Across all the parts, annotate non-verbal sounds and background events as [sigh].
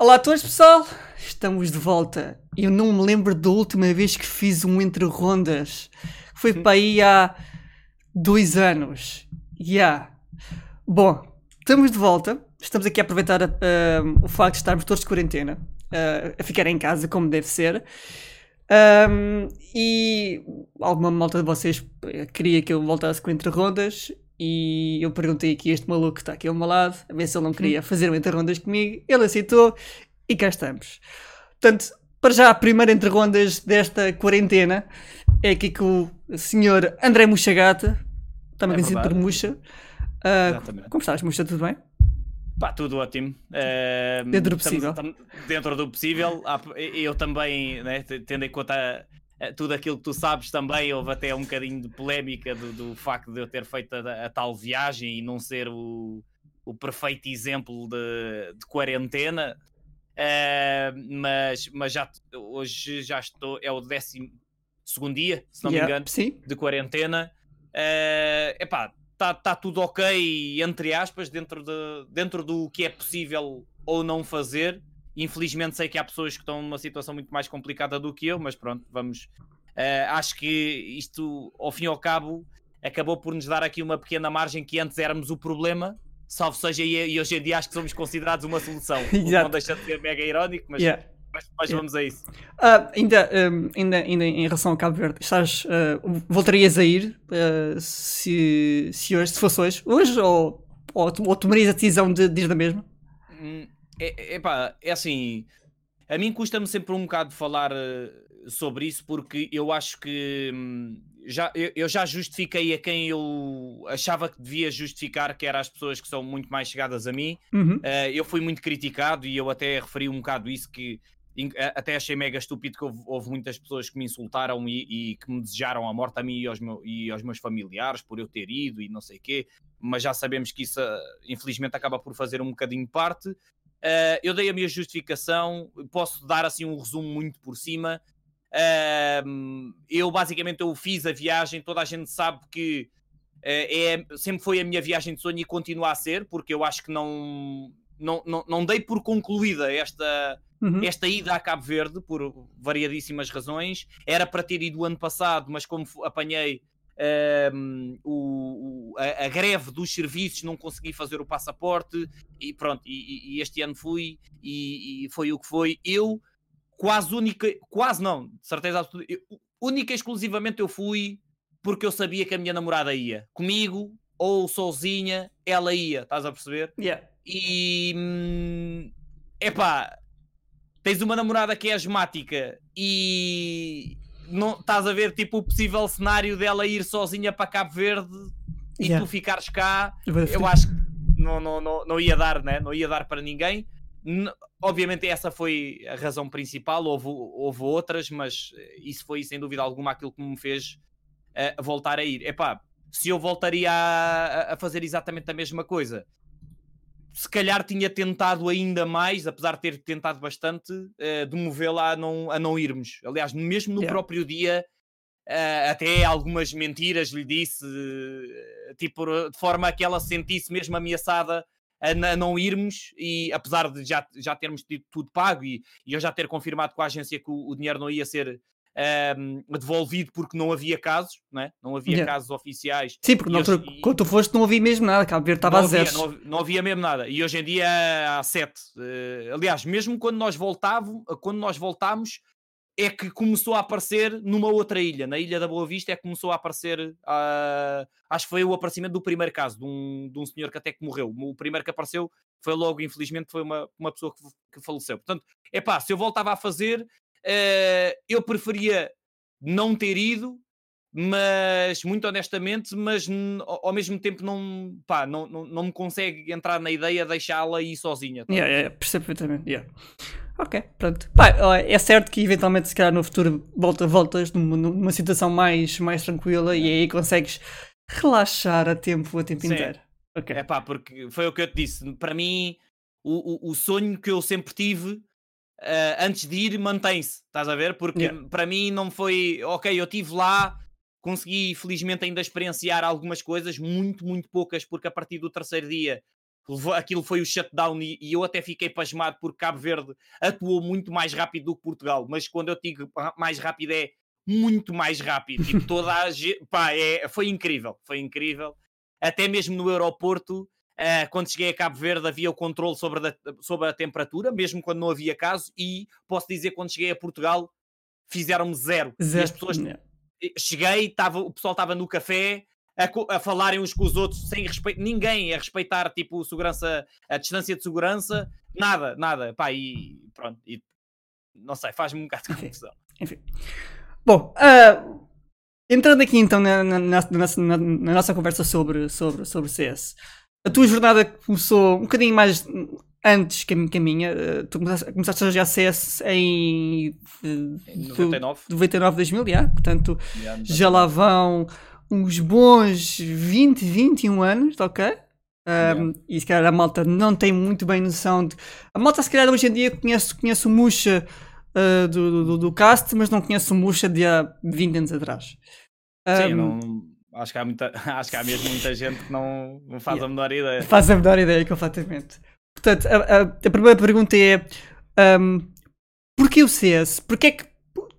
Olá a todos, pessoal! Estamos de volta. Eu não me lembro da última vez que fiz um entre rondas. Foi para aí há dois anos. Yeah. Bom, estamos de volta. Estamos aqui a aproveitar uh, o facto de estarmos todos de quarentena, uh, a ficar em casa como deve ser. Um, e alguma malta de vocês queria que eu voltasse com entre rondas e eu perguntei aqui a este maluco que está aqui ao meu lado, a ver se ele não queria fazer um entre rondas comigo. Ele aceitou e cá estamos. Portanto, para já, a primeira entre rondas desta quarentena é aqui com o senhor André Muxagata, também é conhecido por Muxa. Uh, como estás, Muxa? Tudo bem? Pá, tudo ótimo. Uh, dentro do possível. Estamos, dentro do possível. Eu também, né, tendo em conta eh, tudo aquilo que tu sabes também, houve até um bocadinho de polémica do, do facto de eu ter feito a, a tal viagem e não ser o, o perfeito exemplo de, de quarentena. Uh, mas, mas já hoje já estou, é o décimo segundo dia, se não yeah, me engano, sim. de quarentena. Uh, epá, está tá tudo ok, entre aspas, dentro, de, dentro do que é possível ou não fazer. Infelizmente sei que há pessoas que estão numa situação muito mais complicada do que eu, mas pronto, vamos. Uh, acho que isto, ao fim e ao cabo, acabou por nos dar aqui uma pequena margem que antes éramos o problema, salvo seja, e, e hoje em dia acho que somos considerados uma solução. [laughs] não deixa de ser mega irónico, mas. Yeah. Mas, mas yeah. vamos a isso. Uh, ainda, um, ainda, ainda em relação ao Cabo Verde, estás, uh, voltarias a ir uh, se, se hoje, se fosse hoje, hoje ou, ou, ou tomarias a decisão de, de ir da mesma? É, é, pá, é assim, a mim custa-me sempre um bocado falar uh, sobre isso porque eu acho que hum, já, eu, eu, já justifiquei a quem eu achava que devia justificar, que eram as pessoas que são muito mais chegadas a mim. Uhum. Uh, eu fui muito criticado e eu até referi um bocado isso que até achei mega estúpido que houve, houve muitas pessoas que me insultaram e, e, que me desejaram a morte a mim e aos, meu, e aos meus familiares por eu ter ido e não sei o quê, mas já sabemos que isso infelizmente acaba por fazer um bocadinho parte. Uh, eu dei a minha justificação, posso dar assim um resumo muito por cima. Uh, eu basicamente eu fiz a viagem, toda a gente sabe que uh, é, sempre foi a minha viagem de sonho e continua a ser, porque eu acho que não, não, não, não dei por concluída esta, uhum. esta ida a Cabo Verde por variadíssimas razões. Era para ter ido o ano passado, mas como apanhei um, o, a, a, greve dos serviços, não consegui fazer o passaporte e pronto, e, e este ano fui e, e, foi o que foi. Eu quase única, quase não, de certeza absoluta, eu, única e exclusivamente eu fui porque eu sabia que a minha namorada ia comigo ou sozinha, ela ia, estás a perceber? Yeah. E hum, epá, tens uma namorada que é asmática e não estás a ver tipo o possível cenário dela ir sozinha para Cabo Verde e yeah. tu ficares cá, eu acho que não, não, não, não ia dar, né? não ia dar para ninguém. obviamente essa foi a razão principal, houve, houve outras, mas isso foi sem dúvida alguma aquilo que me fez uh, voltar a ir. Epá, se eu voltaria a, a fazer exatamente a mesma coisa, se calhar tinha tentado ainda mais, apesar de ter tentado bastante, uh, de movê-la a não, a não irmos. Aliás, mesmo no yeah. próprio dia, uh, até algumas mentiras lhe disse, uh, tipo, de forma a que ela se sentisse mesmo ameaçada a, a, não irmos, e apesar de já, já termos tido tudo pago e, e eu já ter confirmado com a agência que o, o dinheiro não ia ser um, devolvido porque não havia casos, não, é? não havia yeah. casos oficiais. Sim, porque hoje, e, quando tu foste não havia mesmo nada, Cabo Verde estava a zero. Não, não, havia mesmo nada, e hoje em dia há sete. Uh, aliás, mesmo quando nós voltávamos, quando nós voltámos, é que começou a aparecer numa outra ilha, na Ilha da Boa Vista, é que começou a aparecer, uh, acho que foi o aparecimento do primeiro caso, de um, de um senhor que até que morreu. O primeiro que apareceu foi logo, infelizmente, foi uma, uma pessoa que, que faleceu. Portanto, é pá, se eu voltava a fazer, Uh, eu preferia não ter ido, mas muito honestamente, mas ao mesmo tempo não, pá, não, não, não me consegue entrar na ideia de deixá-la ir sozinha. Tá? Yeah, yeah, percebo perfeitamente. Yeah. Ok, pronto. Pá, é certo que eventualmente, se calhar no futuro, volta, voltas numa, numa situação mais, mais tranquila e aí consegues relaxar a tempo, a tempo Sim. inteiro. Okay. É pá, porque foi o que eu te disse. Para mim, o, o, o sonho que eu sempre tive uh, antes de ir mantém-se, estás a ver? Porque yeah. para mim não foi, ok, eu estive lá, consegui felizmente ainda experienciar algumas coisas, muito, muito poucas, porque a partir do terceiro dia aquilo foi o shutdown e, e eu até fiquei pasmado porque Cabo Verde atuou muito mais rápido do que Portugal, mas quando eu digo mais rápido é muito mais rápido. Tipo, [laughs] toda a ge- pá, é, foi incrível, foi incrível. Até mesmo no aeroporto, eh, quando cheguei a Cabo Verde, havia o controle sobre, a- sobre a temperatura, mesmo quando não havia caso, e posso dizer quando cheguei a Portugal, fizeram-me zero. E as pessoas cheguei, tava, o pessoal estava no café a, a falarem uns com os outros sem respeito, ninguém a respeitar tipo segurança, a distância de segurança, nada, nada, pá, e pronto, e, não sei, faz-me um bocado de confusão. Enfim. Bom, ah, entrando aqui então na, na- na- na nossa conversa sobre, sobre, sobre CS. A tua jornada começou um bocadinho mais antes que a, minha. Ah, tu começaste, a jogar CS em, eh, Em foi 99, 99, 2000, já, portanto já, já lá vão uns bons 20, 21 anos, ok? Um, Yeah. E se calhar a malta não tem muito bem noção de. A malta, se calhar, hoje em dia conhece, conhece o Musha uh, do, do, do cast, mas não conhece o Musha de há 20 anos atrás. Sim, Um, não, acho, que há muita, [laughs] acho que há mesmo muita gente que não, não faz Yeah. a menor ideia. Faz a menor ideia completamente. Portanto, a, a- a primeira pergunta é: um, porquê o CS? Porquê é que,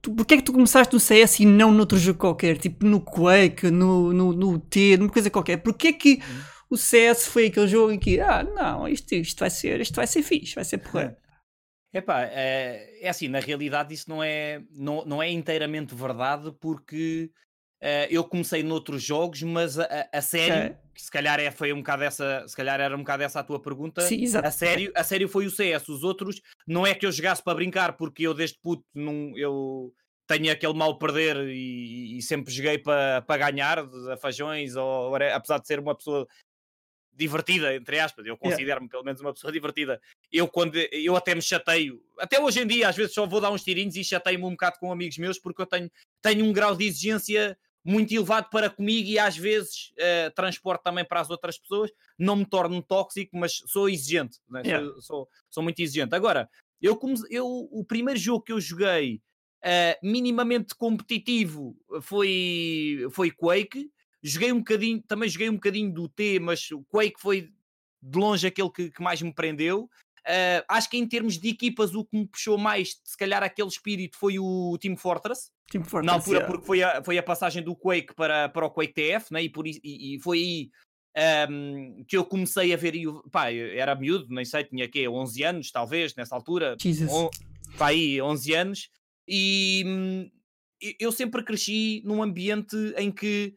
tu- é que tu começaste no CS e não noutro jogo qualquer? Tipo no Quake, no, no, no T, numa coisa qualquer? Porquê é que o CS foi aquele jogo em que, ah, não, isto, isto vai ser, isto vai ser fixe, vai ser porra. [laughs] Epá, é, é assim, na realidade isso não é, não, não é inteiramente verdade porque eh, eu comecei noutros jogos, mas a, a- sério, que se calhar é, foi um bocado essa, se calhar era um bocado essa a tua pergunta, Sim, exato. a sério, a sério foi o CS. Os outros não é que eu jogasse para brincar, porque eu desde puto não, eu tenho aquele mal perder e, e sempre joguei para, para ganhar, a fajões, ou, apesar de ser uma pessoa divertida, entre aspas, eu considero-me pelo menos uma pessoa [laughs] divertida. Eu quando eu até me chateio, até hoje em dia, às vezes só vou dar uns tirinhos e chateio-me um bocado com amigos meus porque eu tenho, tenho um grau de exigência muito elevado para comigo e às vezes eh, transporto também para as outras pessoas. Não me torno tóxico, mas sou exigente, né? Sou- Yeah. sou, sou, muito exigente. Agora, eu, comece- eu o primeiro jogo que eu joguei eh, minimamente competitivo foi, foi Quake. Joguei um bocadinho, também joguei um bocadinho do T, mas o Quake foi de longe aquele que, que mais me prendeu. Eh, acho que em termos de equipas, o que me puxou mais, se calhar, aquele espírito foi o Team Fortress Team Fortress, na altura, porque foi a, foi a passagem do Quake para, para o Quake TF, né? e, por e, e foi aí ehm, que eu comecei a ver. E, pá, era miúdo, nem sei, tinha quê, 11 anos, talvez, nessa altura. Jesus. On, pá, aí, 11 anos. E hum, eu sempre cresci num ambiente em que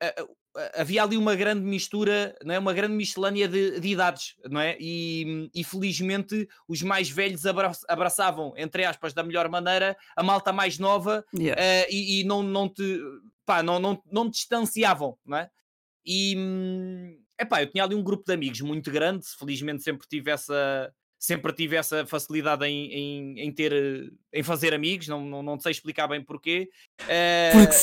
ah, havia ali uma grande mistura, não é? uma grande miscelânea de, de idades, não é? E, hum, e felizmente os mais velhos abra- abraçavam, entre aspas, da melhor maneira, a malta mais nova Yeah. eh, e, e não, não te pá, não, não, não te distanciavam, não é? E hum, epá, eu tinha ali um grupo de amigos muito grande, felizmente sempre tive essa, sempre tive essa facilidade em, em, em ter eh, em fazer amigos, não, não, não sei explicar bem porquê. Eh, Por que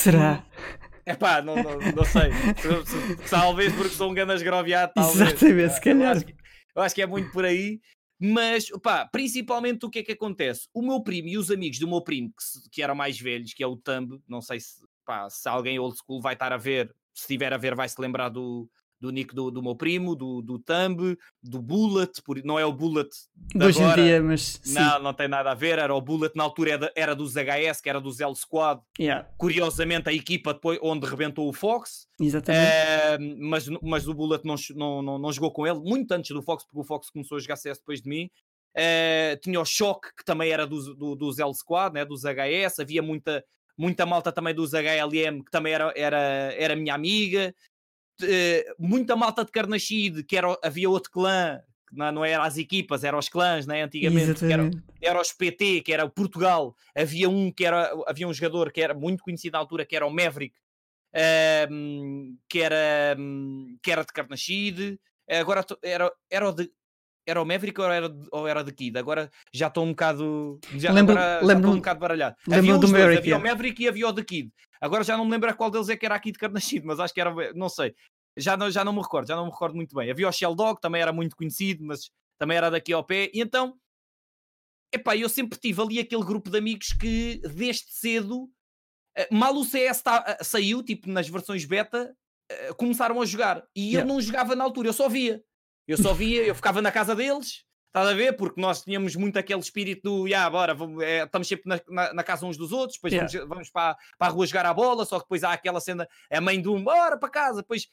será? Epá, não, não, não sei. Se- se- Talvez porque sou um ganas groviado, talvez. Exatamente, se Eu calhar. acho, que, eu acho que é muito por aí. Mas, pá, principalmente o que é que acontece? O meu primo e os amigos do meu primo, que, que eram mais velhos, que é o Thumb, não sei se, pá, se alguém old school vai estar a ver, se estiver a ver vai se lembrar do, do nick do, do meu primo, do, do Thumb, do Bullet, por, não é o Bullet de hoje em agora. dia, mas sim. Não, não tem nada a ver, era o Bullet, na altura era, era dos HS, que era dos L Squad, Yeah, curiosamente a equipa depois onde rebentou o Fox, exatamente. eh, mas, mas o Bullet não, não, não, não jogou com ele, muito antes do Fox, porque o Fox começou a jogar CS depois de mim. Eh, tinha o Shock, que também era dos, do- dos L Squad, né, dos HS, havia muita, muita malta também dos HLM, que também era, era, era minha amiga. Eh, muita malta de Carnachide, que era, havia outro clã, que não, não era as equipas, eram os clãs, né, antigamente, que era, Exatamente. era os PT, que era o Portugal, havia um que era, havia um jogador que era muito conhecido na altura, que era o Maverick, ehm, que, era, hum, que era de Carnachide, agora era, era o de era o Maverick ou era, ou era de Kid? Agora já estou um bocado. Já, Lembro- agora já lembro- um bocado baralhado. Havia do Maverick, havia o yeah. Maverick e havia o de Kid. Agora já não me lembro a qual deles é que era aqui de Carnachide, mas acho que era. Não sei. Já não, já não me recordo, já não me recordo muito bem. Havia o Shell Dog, também era muito conhecido, mas também era daqui ao pé. E então, epá, eu sempre tive ali aquele grupo de amigos que desde cedo, eh, mal o CS tá- eh, saiu, tipo nas versões beta, eh, começaram a jogar. E eu Yeah. não jogava na altura, eu só via. Eu só via, eu ficava na casa deles, estás a ver? Porque nós tínhamos muito aquele espírito do, yeah, bora, vamos, é, estamos sempre na, na, na, casa uns dos outros, depois yeah. vamos, vamos, para, para a rua jogar a bola, só que depois há aquela cena, a mãe de um, bora para casa, depois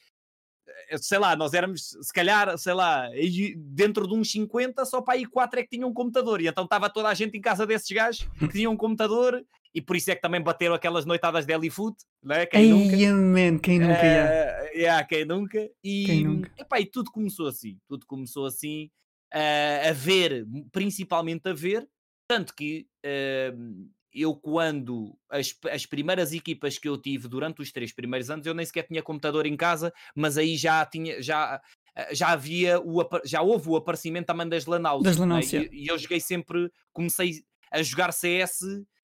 eh, sei lá, nós éramos, se calhar, sei lá, dentro de uns 50, só para aí 4 é que tinham um computador. E então estava toda a gente em casa desses gajos que [laughs] tinham um computador e por isso é que também bateram aquelas noitadas de Elifoot, né? Quem Ei, nunca? Man, quem nunca, uh, yeah, quem nunca? E, quem nunca? Epá, e tudo começou assim, tudo começou assim, uh, a ver, principalmente a ver, tanto que uh, eu quando as, as primeiras equipas que eu tive durante os três primeiros anos, eu nem sequer tinha computador em casa, mas aí já tinha, já, eh, já havia o, já houve o aparecimento também das LAN Das né? e, e, eu joguei sempre, comecei a jogar CS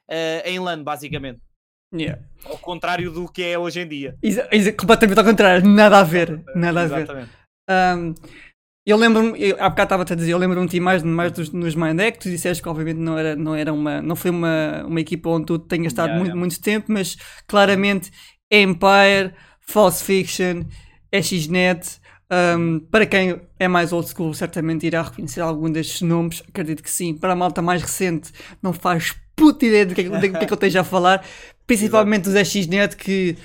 uh, em LAN, basicamente. Yeah. Ao contrário do que é hoje em dia. Exa completamente ao contrário, nada a ver. Nada a ver. Um, eu lembro-me, há bocado estava a dizer, eu lembro-me de mais, mais dos, nos Mindec, tu disseste que obviamente não era, não era uma, não foi uma, uma equipa onde tu tenhas estado yeah, muito, yeah. muito tempo, mas claramente Empire, False Fiction, XNet, um, para quem é mais old school, certamente irá reconhecer algum destes nomes, acredito que sim. Para a malta mais recente, não faz puta ideia do que, é, do que, é que [laughs] eu esteja a falar, principalmente os XNet que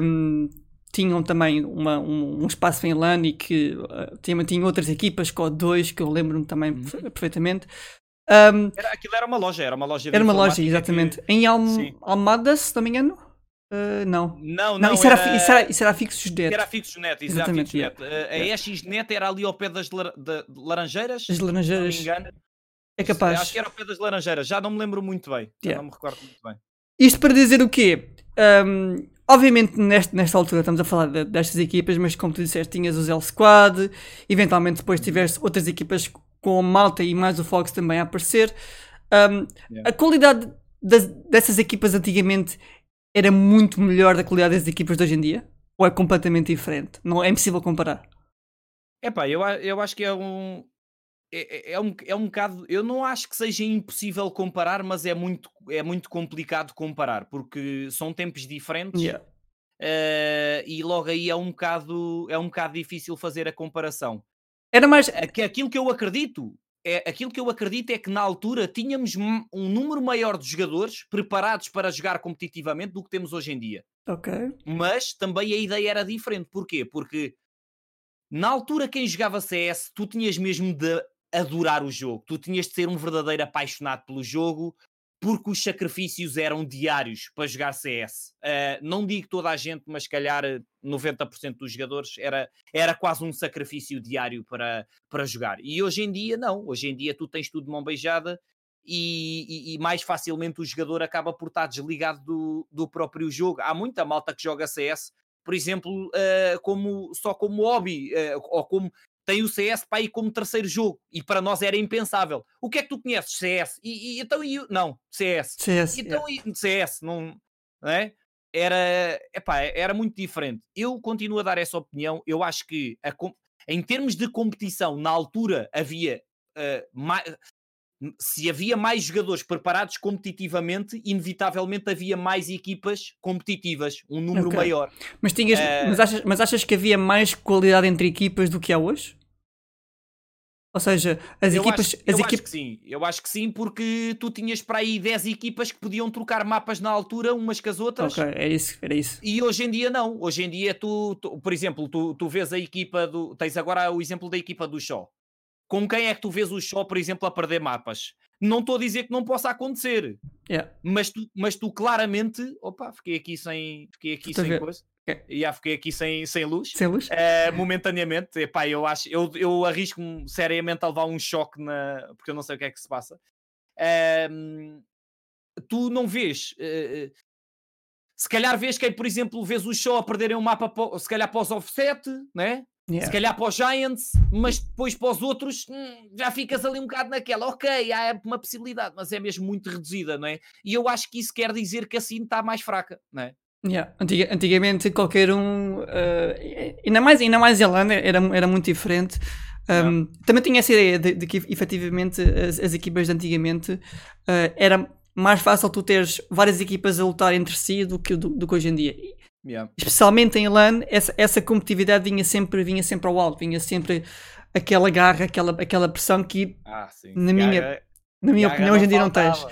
um, tinham também uma, um, um, espaço em LAN e que uh, tinham, tinham outras equipas, COD 2, que eu lembro-me também uhum. perfeitamente. Um, era, aquilo era uma loja, era uma loja Era uma loja, exatamente. Que... Em Alm Almada, se não me engano? Uh, não. Não, não. isso, era, era, isso, era, isso era Fixos Net. Era Fixos Net, exatamente. Net. Yeah. Uh, a XNet era ali ao pé das lar de Laranjeiras. As Laranjeiras. Se não me engano. É capaz. Acho que era ao pé das Laranjeiras, já não me lembro muito bem. Já não me recordo muito bem. Isto para dizer o quê? Um, Obviamente, neste, nesta altura estamos a falar de, destas equipas, mas como tu disseste, tinhas o Zell Squad, eventualmente depois tiveste outras equipas com a Malta e mais o Fox também a aparecer. Um, yeah. A qualidade das, dessas equipas antigamente era muito melhor da qualidade das equipas de hoje em dia? Ou é completamente diferente? Não é impossível comparar? Epá, eu, eu acho que é um, é, é, é, um, é um bocado. Eu não acho que seja impossível comparar, mas é muito, é muito complicado comparar, porque são tempos diferentes yeah. uh, e logo aí é um, bocado, é um bocado difícil fazer a comparação. Era mais. Aquilo que eu acredito. É, aquilo que eu acredito é que na altura tínhamos um número maior de jogadores preparados para jogar competitivamente do que temos hoje em dia. Ok. Mas também a ideia era diferente. Porquê? Porque na altura quem jogava CS, tu tinhas mesmo de adorar o jogo. Tu tinhas de ser um verdadeiro apaixonado pelo jogo, porque os sacrifícios eram diários para jogar CS. Uh, ah, não digo toda a gente, mas calhar 90% dos jogadores era, era quase um sacrifício diário para, para jogar. E hoje em dia, não. Hoje em dia tu tens tudo de mão beijada e, e, e mais facilmente o jogador acaba por estar desligado do, do próprio jogo. Há muita malta que joga CS por exemplo, uh, como, só como hobby, uh, ou como tem o CS para ir como terceiro jogo e para nós era impensável. O que é que tu conheces? CS. E, e então e não, CS. CS. Então yeah. e, CS, não, não é? Era, epá, era muito diferente. Eu continuo a dar essa opinião. Eu acho que a, em termos de competição, na altura havia uh, mais, se havia mais jogadores preparados competitivamente, inevitavelmente havia mais equipas competitivas, um número okay. maior. Mas, tinhas, uh... mas, achas, mas achas que havia mais qualidade entre equipas do que há hoje? Ou seja, as eu equipas. Acho, as eu equip... acho que sim, eu acho que sim, porque tu tinhas para aí 10 equipas que podiam trocar mapas na altura umas com as outras. Ok, é isso, era isso. E hoje em dia não. Hoje em dia tu, tu por exemplo, tu, tu vês a equipa do. Tens agora o exemplo da equipa do Shaw com quem é que tu vês o show, por exemplo, a perder mapas? Não estou a dizer que não possa acontecer, yeah. mas, tu, mas tu claramente, opa, fiquei aqui sem, fiquei aqui sem coisa. Okay. Já fiquei aqui sem, sem luz, sem luz? Uh, momentaneamente. Epá, eu acho, eu, eu arrisco-me seriamente a levar um choque na, porque eu não sei o que é que se passa. Uh, tu não vês, uh, se calhar vês que, por exemplo, vês o show a perderem um mapa, se calhar para os offset, né? Yeah. Se calhar para os Giants, mas depois para os outros hum, já ficas ali um bocado naquela. Ok, há uma possibilidade, mas é mesmo muito reduzida, não é? E eu acho que isso quer dizer que assim está mais fraca, não é? Yeah. Antiga, antigamente qualquer um, uh, ainda mais, ainda mais Zelândia, era, era muito diferente. Um. Também tinha essa ideia de, de que efetivamente as, as, equipas de antigamente uh, era mais fácil tu teres várias equipas a lutar entre si do que, do, do que hoje em dia. Yeah. Especialmente em LAN, essa, essa competitividade vinha sempre, vinha sempre ao alto, vinha sempre aquela garra, aquela, aquela pressão que, Ah, na minha, Garra- na minha opinião, hoje em dia não tens.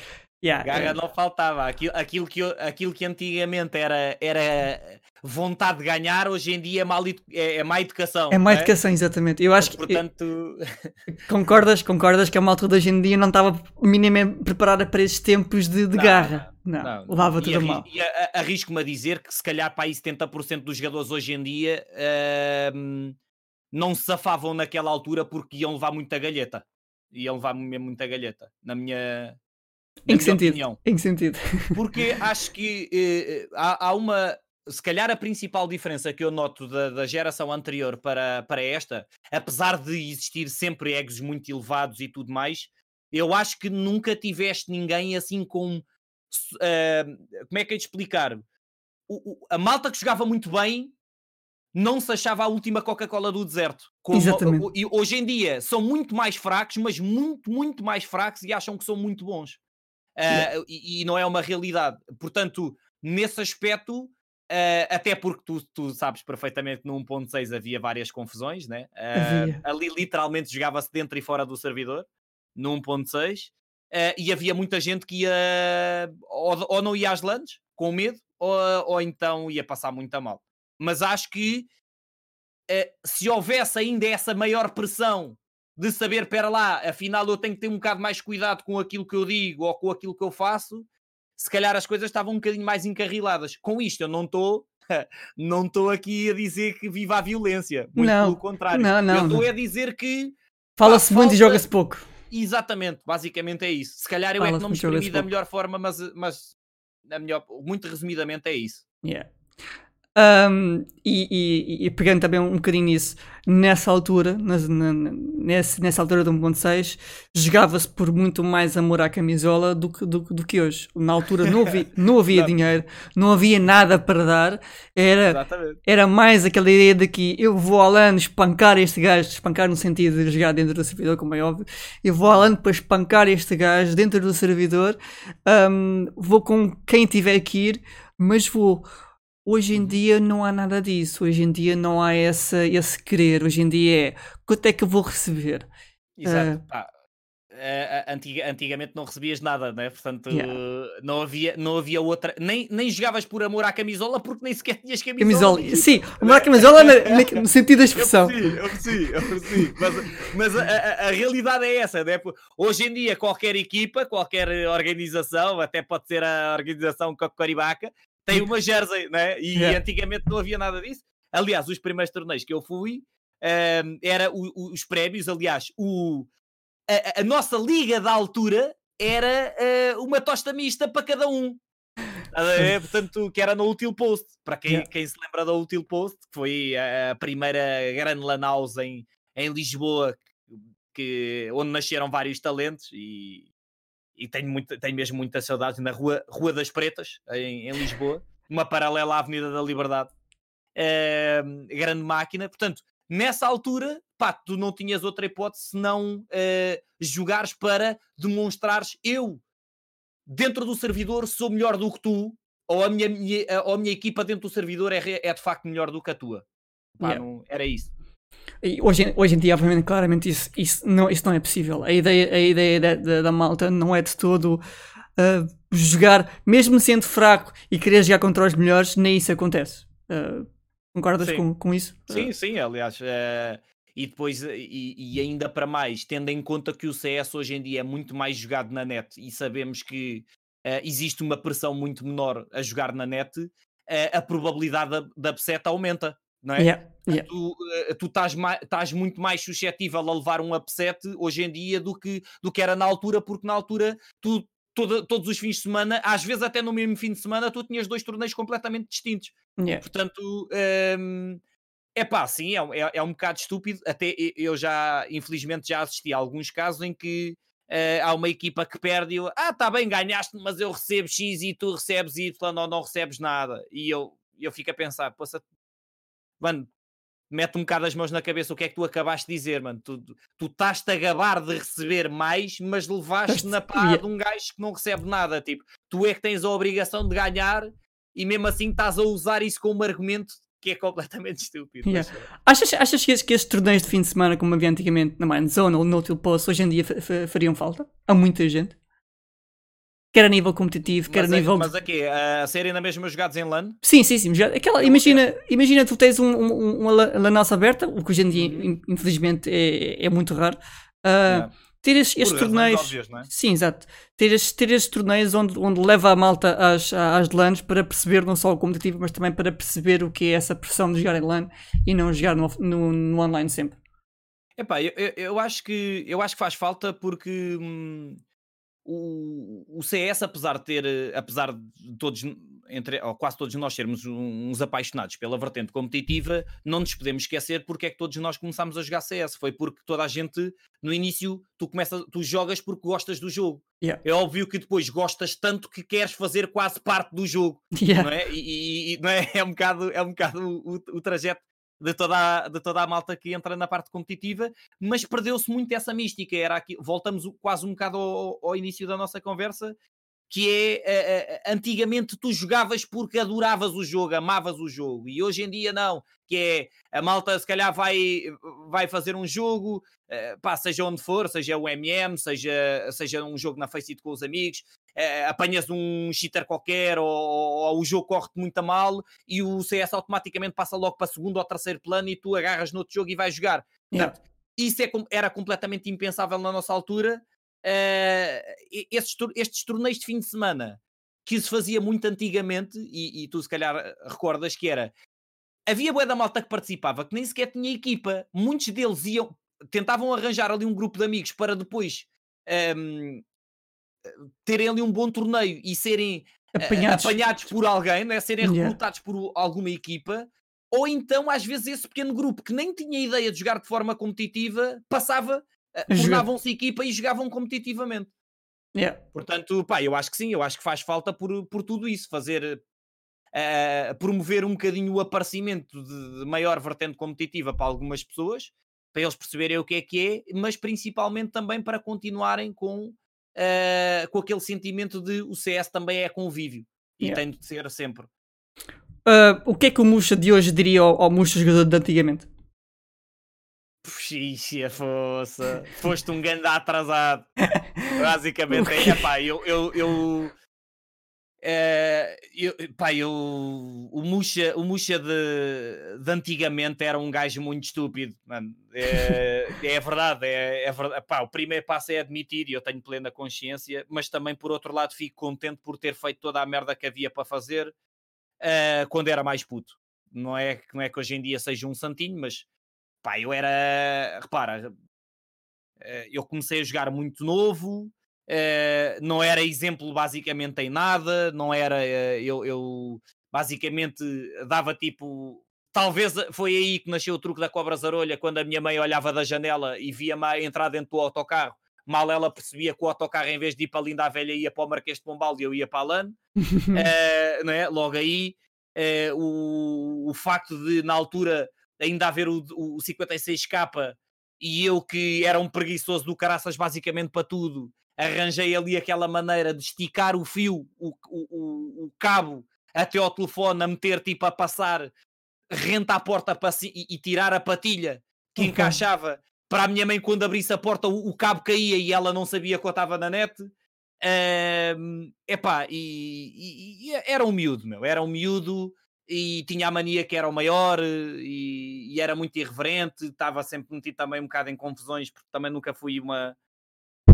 Yeah, Garra é, não faltava. Aquilo, aquilo, que, aquilo que antigamente era, era vontade de ganhar, hoje em dia é, mal, é, é má educação. é má não educação, exatamente. Eu acho que Portanto, concordas, concordas que a malta de hoje em dia não estava minimamente preparada para esses tempos de, de Não, garra. Não, não, levava e tudo mal. E arrisco-me a dizer que se calhar para aí 70% dos jogadores hoje em dia ahm, não se safavam naquela altura porque iam levar muita galheta. Iam levar mesmo muita galheta. Na minha, na Em que sentido? opinião. Em que sentido? Porque acho que eh, eh, há, há uma. Se calhar a principal diferença que eu noto da, da geração anterior para, para esta, apesar de existir sempre egos muito elevados e tudo mais, eu acho que nunca tiveste ninguém assim com. Eh, como é que é de explicar? O- o- a malta que jogava muito bem não se achava a última Coca-Cola do deserto. Como- Exatamente. o- e hoje em dia são muito mais fracos, mas muito, muito mais fracos e acham que são muito bons. Ah, e, e não é uma realidade. Portanto, nesse aspecto, ah, até porque tu, tu sabes perfeitamente que no 1.6 havia várias confusões, né? Havia. ali literalmente jogava-se dentro e fora do servidor, no 1.6, ah, e havia muita gente que ia ou, ou não ia às lands com medo, ou, ou então ia passar muito a mal. Mas acho que eh, se houvesse ainda essa maior pressão de saber, pera lá, afinal eu tenho que ter um bocado mais cuidado com aquilo que eu digo ou com aquilo que eu faço, se calhar as coisas estavam um bocadinho mais encarriladas. Com isto eu não estou [laughs] não estou aqui a dizer que viva a violência, muito Não, pelo contrário. não, não, eu estou a dizer que Fala-se muito e falta- joga-se pouco. Exatamente, basicamente é isso. Se calhar eu é que não me exprimi da melhor forma, mas, mas na melhor, muito resumidamente é isso. Yeah. Um, e, e- e pegando também um bocadinho nisso, nessa altura, nas- na- nesse- nessa altura do 1.6, jogava-se por muito mais amor à camisola do que, do, do que hoje. Na altura não havia, [laughs] não havia dinheiro, não havia nada para dar, era, Exatamente. era mais aquela ideia de que eu vou ao LAN espancar este gajo, espancar no sentido de jogar dentro do servidor, como é óbvio, eu vou ao LAN para espancar este gajo dentro do servidor, um, vou com quem tiver que ir, mas vou. Hoje em Uhum. dia não há nada disso, hoje em dia não há essa, esse querer, hoje em dia é quanto é que eu vou receber? Exato. antiga- antigamente não recebias nada, né? Portanto, Yeah. não, havia, não havia outra. Nem, nem jogavas por amor à camisola porque nem sequer tinhas camisola. Camisola, sim, amor à camisola no sentido da [laughs] expressão. eu percebi, eu percebi. Mas, mas a, a- a realidade é essa, né? Hoje em dia, qualquer equipa, qualquer organização, até pode ser a organização Cocoribaca, tem uma jersey, né? E Yeah. antigamente não havia nada disso. Aliás, os primeiros torneios que eu fui, ehm, era o- o- os prémios, aliás, o, a, a- nossa liga da altura era eh, uma tosta mista para cada um. Ver? Portanto, que era no Util Post. Para quem, Yeah. quem se lembra da Util Post, que foi a, a primeira grande lan house em, em Lisboa, que, onde nasceram vários talentos e, e tenho, muito, tenho mesmo muitas saudades na Rua, Rua das Pretas, em, em Lisboa, uma paralela à Avenida da Liberdade. Eh, grande máquina. Portanto, nessa altura, pá, tu não tinhas outra hipótese senão eh, jogares para demonstrares eu, dentro do servidor, sou melhor do que tu, ou a minha, minha- ou a minha equipa dentro do servidor é, é de facto melhor do que a tua. Pá, Yeah. não- era isso. E hoje, em- hoje em dia, obviamente, claramente isso, isso, não, isso não é possível. A ideia, a ideia da, da, da malta não é de todo ah, jogar, mesmo sendo fraco e querer jogar contra os melhores, nem isso acontece. Ah, concordas Sim. com, com isso? Sim, sim, aliás. eh, e depois, eh, e, e ainda para mais, tendo em conta que o CS hoje em dia é muito mais jogado na net e sabemos que eh, existe uma pressão muito menor a jogar na net, eh, a probabilidade da, da upset aumenta, não é? Yeah, yeah. tu, eh, tu estás, muito mais suscetível a levar um upset hoje em dia do que, do que era na altura, porque na altura tu, todos os fins de semana, às vezes até no mesmo fim de semana, tu tinhas dois torneios completamente distintos. Yeah. Portanto, é pá, sim, é, um- é, é um bocado estúpido. Até eu já, infelizmente, já assisti a alguns casos em que eh, há uma equipa que perde e eu, ah, tá bem, ganhaste, mas eu recebo X e tu recebes Y ou não recebes nada. E eu, eu fico a pensar, poça, mano, mete um bocado as mãos na cabeça o que é que tu acabaste de dizer, mano. Tu, tu estás-te a gabar de receber mais, mas levaste na pá Yeah. de um gajo que não recebe nada. Tipo, tu é que tens a obrigação de ganhar e mesmo assim estás a usar isso como argumento que é completamente [laughs] estúpido. Yeah. Achas, achas que, estes, que estes torneios de fim de semana, como havia antigamente na Mind Zone ou no Nautil Post, hoje em dia fa- fa- fariam falta? A muita gente? Quer a nível competitivo, quer mas, a é- nível. de- mas aqui, a serem na mesma jogados em LAN? Sim, sim, sim. Aquela, imagina, imagina tu tens um, um, uma la- lanaça aberta, o que hoje em dia, Uhum. in- infelizmente, é, é muito raro. Yeah. Ter estes, torneios. óbvias, é? Sim, exato. Ter estes, ter estes torneios onde, onde leva a malta às, às LANs para perceber não só o competitivo, mas também para perceber o que é essa pressão de jogar em LAN e não jogar no, no, no online sempre. Epá, eu, eu, eu acho que, eu acho que faz falta porque hum, o, o CS, apesar de ter, eh, apesar de todos, entre, ou quase todos nós sermos uns apaixonados pela vertente competitiva, não nos podemos esquecer porque é que todos nós começámos a jogar CS. Foi porque toda a gente, no início, tu, começas, tu jogas porque gostas do jogo. Yeah. É óbvio que depois gostas tanto que queres fazer quase parte do jogo. [laughs] Yeah. não é? E, e- e- não é? [laughs] é um bocado, é um bocado o, o- o trajeto de toda, a, de toda a malta que entra na parte competitiva, mas perdeu-se muito essa mística. Era aqui, voltamos quase um bocado ao, ao início da nossa conversa, que é eh, eh, antigamente tu jogavas porque adoravas o jogo, amavas o jogo, e hoje em dia não, que é a malta se calhar vai, vai fazer um jogo, eh, pá, seja onde for, seja o MM, seja, seja um jogo na Faceit com os amigos, eh, apanhas um cheater qualquer ou, ou o jogo corre-te muito a mal e o CS automaticamente passa logo para segundo ou terceiro plano e tu agarras no outro jogo e vais jogar. Yeah. Portanto, isso é era completamente impensável na nossa altura. Eh, e- esses, tor- estes torneios de fim de semana que se fazia muito antigamente, e, e tu se calhar eh, recordas que era havia boa da malta que participava que nem sequer tinha equipa, muitos deles iam tentavam arranjar ali um grupo de amigos para depois ehm, terem ali um bom torneio e serem eh, Apanhados. apanhados por alguém, né? serem Yeah. recrutados por alguma equipa, ou então às vezes esse pequeno grupo que nem tinha ideia de jogar de forma competitiva passava, eh, tornavam-se equipa e jogavam competitivamente. Yeah. Portanto, pá, eu acho que sim, eu acho que faz falta por, por tudo isso, fazer eh, promover um bocadinho o aparecimento de, de maior vertente competitiva para algumas pessoas, para eles perceberem o que é que é, mas principalmente também para continuarem com, eh, com aquele sentimento de o CS também é convívio e Yeah. tem de ser sempre. Ah, o que é que o Muxa de hoje diria ao, ao Muxa jogador de antigamente? Puxa, força, foste um ganda atrasado. [laughs] Basicamente, é, pá, eu, eu, eu, eh, eu, pá, eu, o Muxa, o Muxa de, de antigamente era um gajo muito estúpido, mano. É, é verdade, é, é verdade. Pá, o primeiro passo é admitir, e eu tenho plena consciência, mas também por outro lado fico contente por ter feito toda a merda que havia para fazer eh, quando era mais puto. Não é, não é que hoje em dia seja um santinho, mas pá, eu era, repara, eh, eu comecei a jogar muito novo, eh, não era exemplo basicamente em nada, não era, eh, eu, eu basicamente dava tipo, talvez foi aí que nasceu o truque da cobra zarolha, quando a minha mãe olhava da janela e via-me entrar dentro do autocarro, mal ela percebia que o autocarro em vez de ir para a Linda a Velha ia para o Marquês de Pombal e eu ia para a LAN, [laughs] eh, não é? Logo aí, eh, o, o facto de, na altura, ainda haver o, o 56k e eu que era um preguiçoso do caraças basicamente para tudo, arranjei ali aquela maneira de esticar o fio, o, o, o- cabo até ao telefone a meter tipo a passar renta à porta e, e tirar a patilha que encaixava para a minha mãe quando abrisse a porta o, o cabo caía e ela não sabia que eu estava na net Ahm, epá, e, e- e era um miúdo, meu, era um miúdo e tinha a mania que era o maior e, e era muito irreverente, estava sempre metido também um bocado em confusões, porque também nunca fui uma.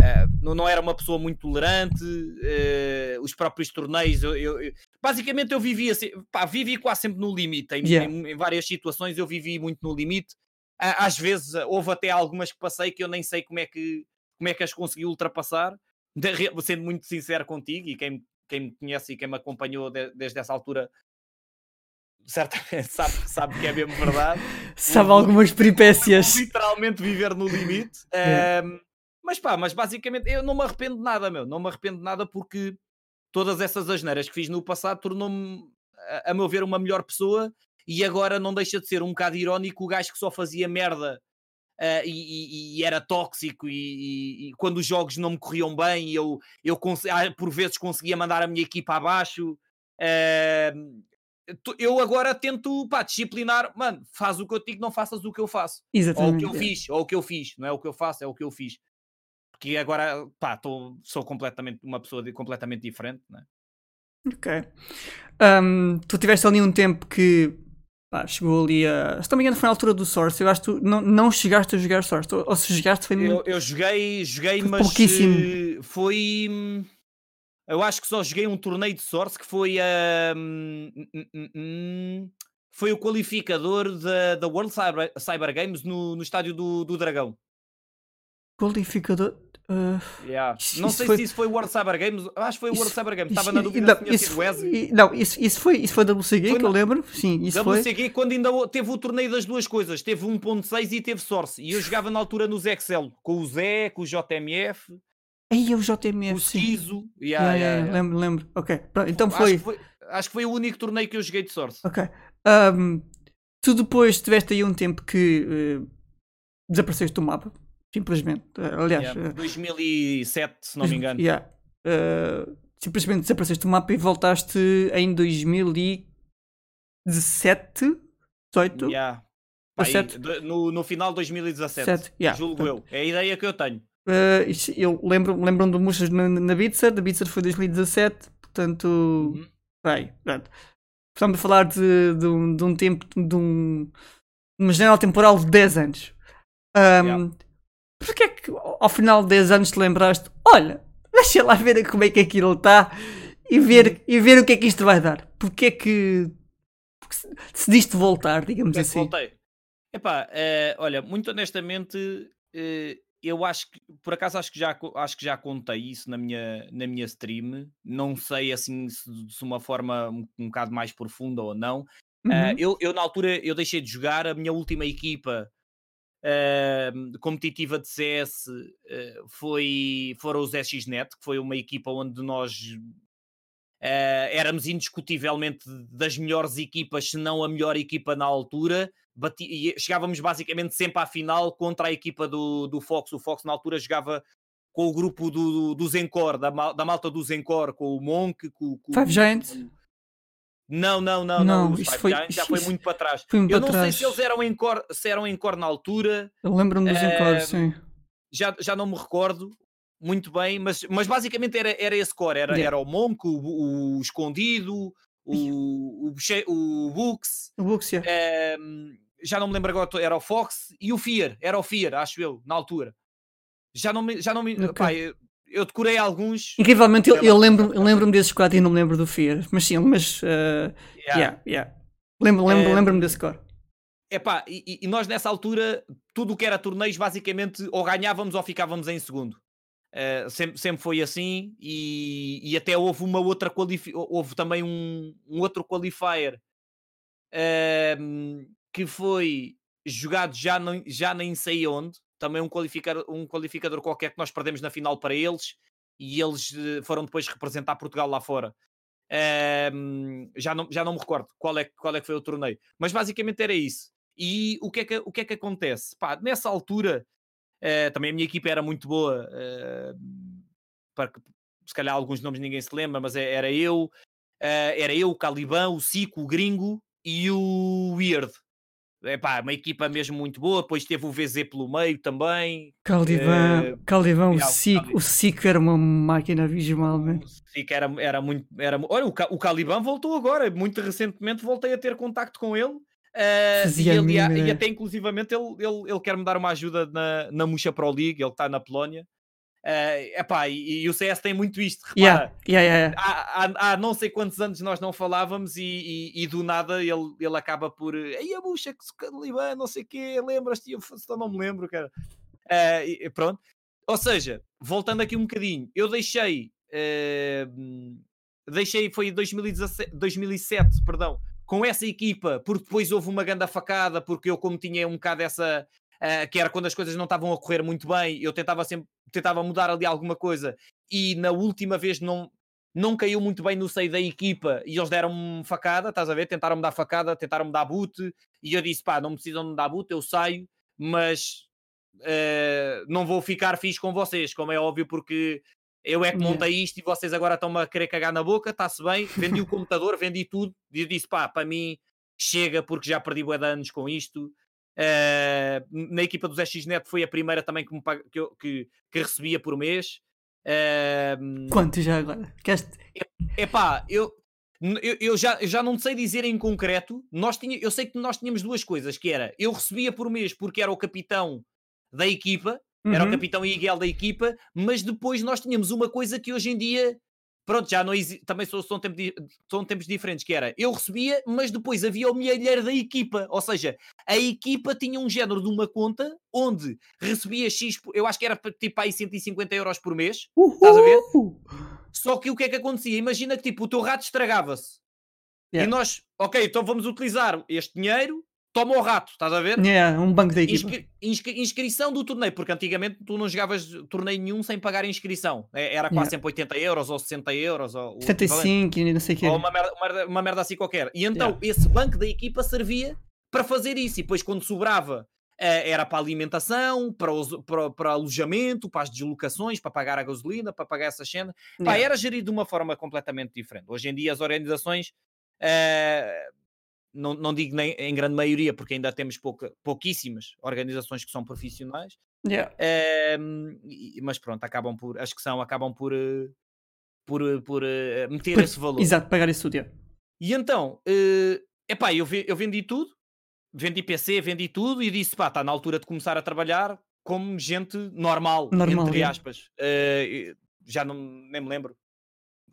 Eh, não, não era uma pessoa muito tolerante, eh, os próprios torneios, eu, eu- eu- basicamente eu vivia, se- pá, vivi quase sempre no limite, em, Yeah. em- em várias situações eu vivi muito no limite, às vezes eh, houve até algumas que passei que eu nem sei como é que, como é que as consegui ultrapassar, de- sendo muito sincero contigo, e quem, quem me conhece e quem me acompanhou de- desde essa altura certamente [laughs] sabe, sabe que é mesmo verdade. Sabe Vou- algumas [laughs] peripécias. Literalmente viver no limite. É. Ahm, mas pá, mas basicamente eu não me arrependo de nada, meu. Não me arrependo de nada porque todas essas asneiras que fiz no passado tornou-me, a, a meu ver, uma melhor pessoa e agora não deixa de ser um bocado irónico o gajo que só fazia merda ah, e, e- e era tóxico e, e- quando os jogos não me corriam bem eu, eu ah, por vezes conseguia mandar a minha equipa abaixo ahm, eu agora tento, pá, disciplinar, mano, faz o que eu digo, não faças o que eu faço. Exatamente. Ou o que eu fiz, ou o que eu fiz, não é o que eu faço, é o que eu fiz. Porque agora, pá, tô, sou completamente uma pessoa de, completamente diferente, né? Ok. Um, tu tiveste ali um tempo que pá, chegou ali a. Se não me engano, foi na altura do Source. Eu acho que tu não, não chegaste a jogar Source. Ou, ou se jogaste foi eu, eu joguei, joguei, foi mas pouquíssimo. foi. Hum, eu acho que só joguei um torneio de Source que foi a. Hum, foi o qualificador da, da World Cyber, Cyber Games no, no estádio do, do Dragão. Qualificador. Uh, yeah. Não sei foi... se isso foi o World Cyber Games. Acho que foi o World Cyber Games. Estava na dúvida não, se isso, foi, não, isso, isso foi isso foi WCG foi que eu lembro. Sim, isso WCG quando ainda teve o torneio das duas coisas. Teve 1.6 e teve Source. E eu jogava na altura nos Excel. Com o Zé, com o JMF. Aí o JMF. O Ciso. Yeah, yeah, yeah, lembro, lembro. Ok. Então foi... Acho, foi... acho que foi o único torneio que eu joguei de Source. Ok. Um, tu depois tiveste aí um tempo que uh, desapareceste do mapa Simplesmente. Aliás. Yeah. 2007, eh, se não me engano. Yeah. Uh, simplesmente desapareceste do mapa e voltaste em 2017, 18? Yeah. Aí, no, no final de 2017. Yeah. Julgo eu. É a ideia que eu tenho. Uh, eu lembro, lembro de Muxas na, na Bitzer, da Bitzer foi 2017, portanto. Uhum. Bem, pronto. Estamos a falar de, de, um, de um tempo, de um, uma janela temporal de 10 anos. Um, yeah porque é que ao final de 10 anos te lembraste, olha, deixa lá ver como é que aquilo está e ver, uhum. e ver o que é que isto vai dar. Porque é que decidiste voltar, digamos é assim? Voltei. Epá, uh, olha, muito honestamente, uh, eu acho que, por acaso, acho que já, acho que já contei isso na minha, na minha stream. Não sei assim se de uma forma um, um bocado mais profunda ou não. Uhum. Uh, eu, eu, na altura, eu deixei de jogar a minha última equipa uh, competitiva de CS uh, eh, foi, foram os SXNet, que foi uma equipa onde nós uh, éramos indiscutivelmente das melhores equipas, se não a melhor equipa na altura. Bati, chegávamos basicamente sempre à final contra a equipa do, do Fox. O Fox na altura jogava com o grupo do, do, do Zencor, da, da malta do Zencor, com o Monk, com, com Five Giants. Não, não, não, não. não. Foi, já, já foi muito para trás. Muito eu não trás. sei se eles eram em cor, se eram em cor na altura. Eu lembro-me dos uh, Encore, sim. Já, já não me recordo muito bem, mas, mas basicamente era, era esse core. Era, yeah. era o Monk, o, o Escondido, o, o, o Books. O Books, yeah. uh, já não me lembro agora, era o Fox e o Fear. Era o Fear, acho eu, na altura. Já não me. Já não me okay. Eu decorei alguns. Incrivelmente, eu, eu lembro-me eu lembro desses quatro e não me lembro do Fear. Mas sim, mas. Uh, yeah. yeah, yeah. Lembro-me lembro, lembro, lembro desse core. Epá, e, e nós nessa altura, tudo o que era torneios, basicamente, ou ganhávamos ou ficávamos em segundo. Uh, sempre, sempre foi assim e, e até houve uma outra houve também um, um outro qualifier uh, que foi jogado já, não, já nem sei onde também um qualificador, um qualificador qualquer que nós perdemos na final para eles e eles eh, foram depois representar Portugal lá fora. Um, já, não, já não me recordo qual é, qual é que foi o torneio, mas basicamente era isso. E o que é que, o que, é que acontece? Pá, nessa altura, uh, também a minha equipa era muito boa. Uh, para que, se calhar alguns nomes ninguém se lembra, mas é, era eu, uh, era eu, o Caliban, o Cico, o Gringo e o Weird é pá, uma equipa mesmo muito boa. Depois teve o VZ pelo meio também. Caldivan, uh, Caldivan o, Cico, o era uma máquina visualmente. O Cico era, era muito. Era, olha, o, o Caliban voltou agora, muito recentemente voltei a ter contacto com ele. Uh, e, ele, e, até inclusivamente ele, ele, ele quer me dar uma ajuda na, na Muxa Pro League, ele está na Polónia. Uh, epá, e, e o CS tem muito isto. Repara, yeah, yeah, yeah. Há, há, há, não sei quantos anos nós não falávamos e, e, e do nada ele, ele acaba por. Ei, a bucha que se Caliban, não sei o quê, lembras-te? Eu só não me lembro, cara. Uh, pronto. Ou seja, voltando aqui um bocadinho, eu deixei. Uh, deixei, foi em 2017, 2007, perdão, com essa equipa, porque depois houve uma grande facada, porque eu, como tinha um bocado essa. Uh, que era quando as coisas não estavam a correr muito bem, eu tentava sempre tentava mudar ali alguma coisa e na última vez não, não caiu muito bem no seio da equipa e eles deram-me facada, estás a ver? Tentaram-me dar facada, tentaram-me dar boot e eu disse, pá, não precisam me dar boot, eu saio, mas uh, não vou ficar fixe com vocês, como é óbvio, porque eu é que montei isto e vocês agora estão-me a querer cagar na boca, está-se bem, vendi o computador, vendi tudo, e eu disse, pá, para mim chega porque já perdi bué de anos com isto. Eh, na equipa dos XNet foi a primeira também que, que, eu- que- que recebia por mês. Eh, Quanto já agora? Queres... Epá, eu, eu, eu já, eu já não sei dizer em concreto. Nós tinha, eu sei que nós tínhamos duas coisas, que era, eu recebia por mês porque era o capitão da equipa, era o Uhum. capitão Miguel da equipa, mas depois nós tínhamos uma coisa que hoje em dia, pronto, já não existe, também são, são, tempo di- são tempos diferentes, que era, eu recebia, mas depois havia o milheiro da equipa, ou seja, a equipa tinha um género de uma conta onde recebia X, eu acho que era tipo aí 150 euros por mês, Estás a ver? Uhul! só que o que é que acontecia? Imagina que tipo, o teu rato estragava-se. Yeah. E nós, ok, então vamos utilizar este dinheiro, toma o rato, estás a ver? Yeah, um banco da equipa. Inscri- inscri- inscrição do torneio, porque antigamente tu não jogavas torneio nenhum sem pagar inscrição. É- Era quase Yeah. sempre 80 euros ou 60 euros. Ou, o equivalente. 75 e não sei o quê. Ou uma merda, uma merda- uma merda assim qualquer. E então esse banco da equipa servia para fazer isso. E depois quando sobrava eh, era para alimentação, para, os- para, para alojamento, para as deslocações, para pagar a gasolina, para pagar essas cenas. Pá, era gerido de uma forma completamente diferente. Hoje em dia as organizações, eh, não, não digo nem em grande maioria, porque ainda temos pouca, pouquíssimas organizações que são profissionais, Yeah. ehm, mas pronto, acabam por, as que são, acabam por, eh, por, eh, por eh, meter Por- esse valor. Exato, pagar esse tudo. yeah. E então, eh, epá, eu, ve- eu vendi tudo, vendi PC, vendi tudo e disse, pá, está na altura de começar a trabalhar como gente normal, Normal, entre é. aspas. Eh, já não, nem me lembro.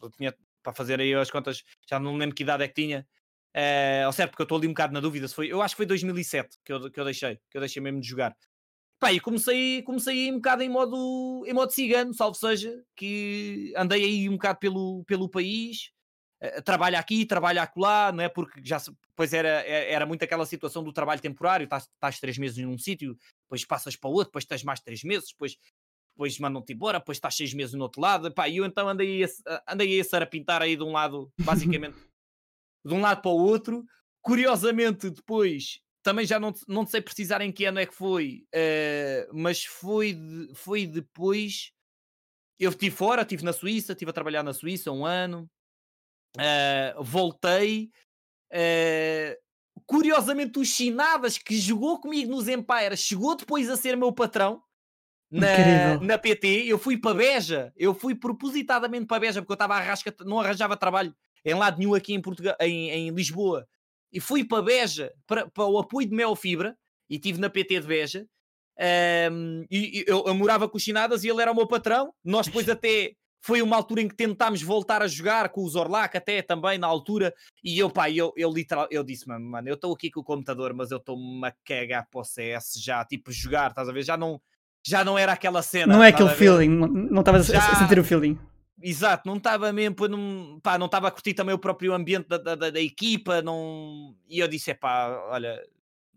Eu tinha para fazer aí as contas, já não me lembro que idade é que tinha. Eh, ao certo, porque eu estou ali um bocado na dúvida. Se foi, eu acho que foi 2007 que eu, que eu deixei, que eu deixei mesmo de jogar. Pá, e comecei, comecei um bocado em modo, em modo cigano, salvo seja, que andei aí um bocado pelo, pelo país, eh, trabalha aqui, trabalha acolá, não é? Porque já depois era, é- era muito aquela situação do trabalho temporário, estás, estás três meses num sítio, depois passas para outro, depois tens mais três meses, depois, depois mandam-te embora, depois estás seis meses no outro lado, pá, e eu então andei a, se- a- andei a sarapintar aí de um lado, basicamente, de um lado para o outro. Curiosamente, depois, também já não, não sei precisar em que ano é que foi, eh, mas foi, de- foi depois. Eu estive fora, estive na Suíça, estive a trabalhar na Suíça um ano, eh, voltei. eh, curiosamente, o Chinadas que jogou comigo nos Empires chegou depois a ser meu patrão na, Incrível. na PT. Eu fui para Beja, eu fui propositadamente para Beja porque eu estava a arrasca, não arranjava trabalho em lado nenhum aqui em, Portugal, em, em Lisboa. E fui para Beja para, para o apoio de Mel Fibra e estive na PT de Beja. Ahm, e, e eu, eu morava com o Chinadas e ele era o meu patrão. Nós depois [laughs] até foi uma altura em que tentámos voltar a jogar com o Zorlac até também na altura. E eu, pá, eu, eu literal, eu disse, mano, mano eu estou aqui com o computador, mas eu estou-me a cagar para o CS já, tipo, jogar, estás a ver? Já não, já não era aquela cena. Não é aquele feeling, não- estavas a- sentir o feeling. Exato, não estava mesmo, não pá, não estava a curtir também o próprio ambiente da, da, da- equipa, não... e eu disse, pá, olha,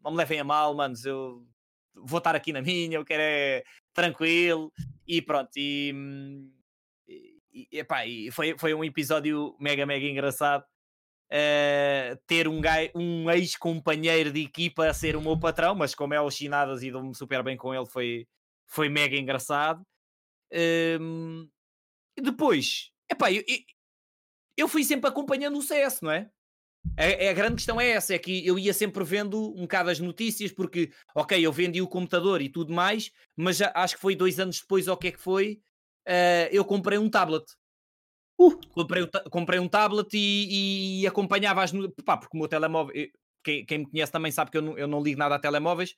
não me levem a mal, manos, eu vou estar aqui na minha, eu quero é tranquilo, e pronto, e, e, epá, e foi, foi um episódio mega, mega engraçado, eh, ter um, um ex-companheiro de equipa a ser o meu patrão, mas como é o Chinadas e dou-me super bem com ele, foi, foi mega engraçado. Hum, e depois, epá, eu, eu, fui sempre acompanhando o CS, não é? A, a grande questão é essa, é que eu ia sempre vendo um bocado as notícias, porque, ok, eu vendi o computador e tudo mais, mas já, acho que foi dois anos depois, ou o que é que foi, eh, eu comprei um tablet. Uh. Comprei, comprei um tablet e, e acompanhava as notícias, porque o meu telemóvel, eu- quem, quem me conhece também sabe que eu não, eu não ligo nada a telemóveis,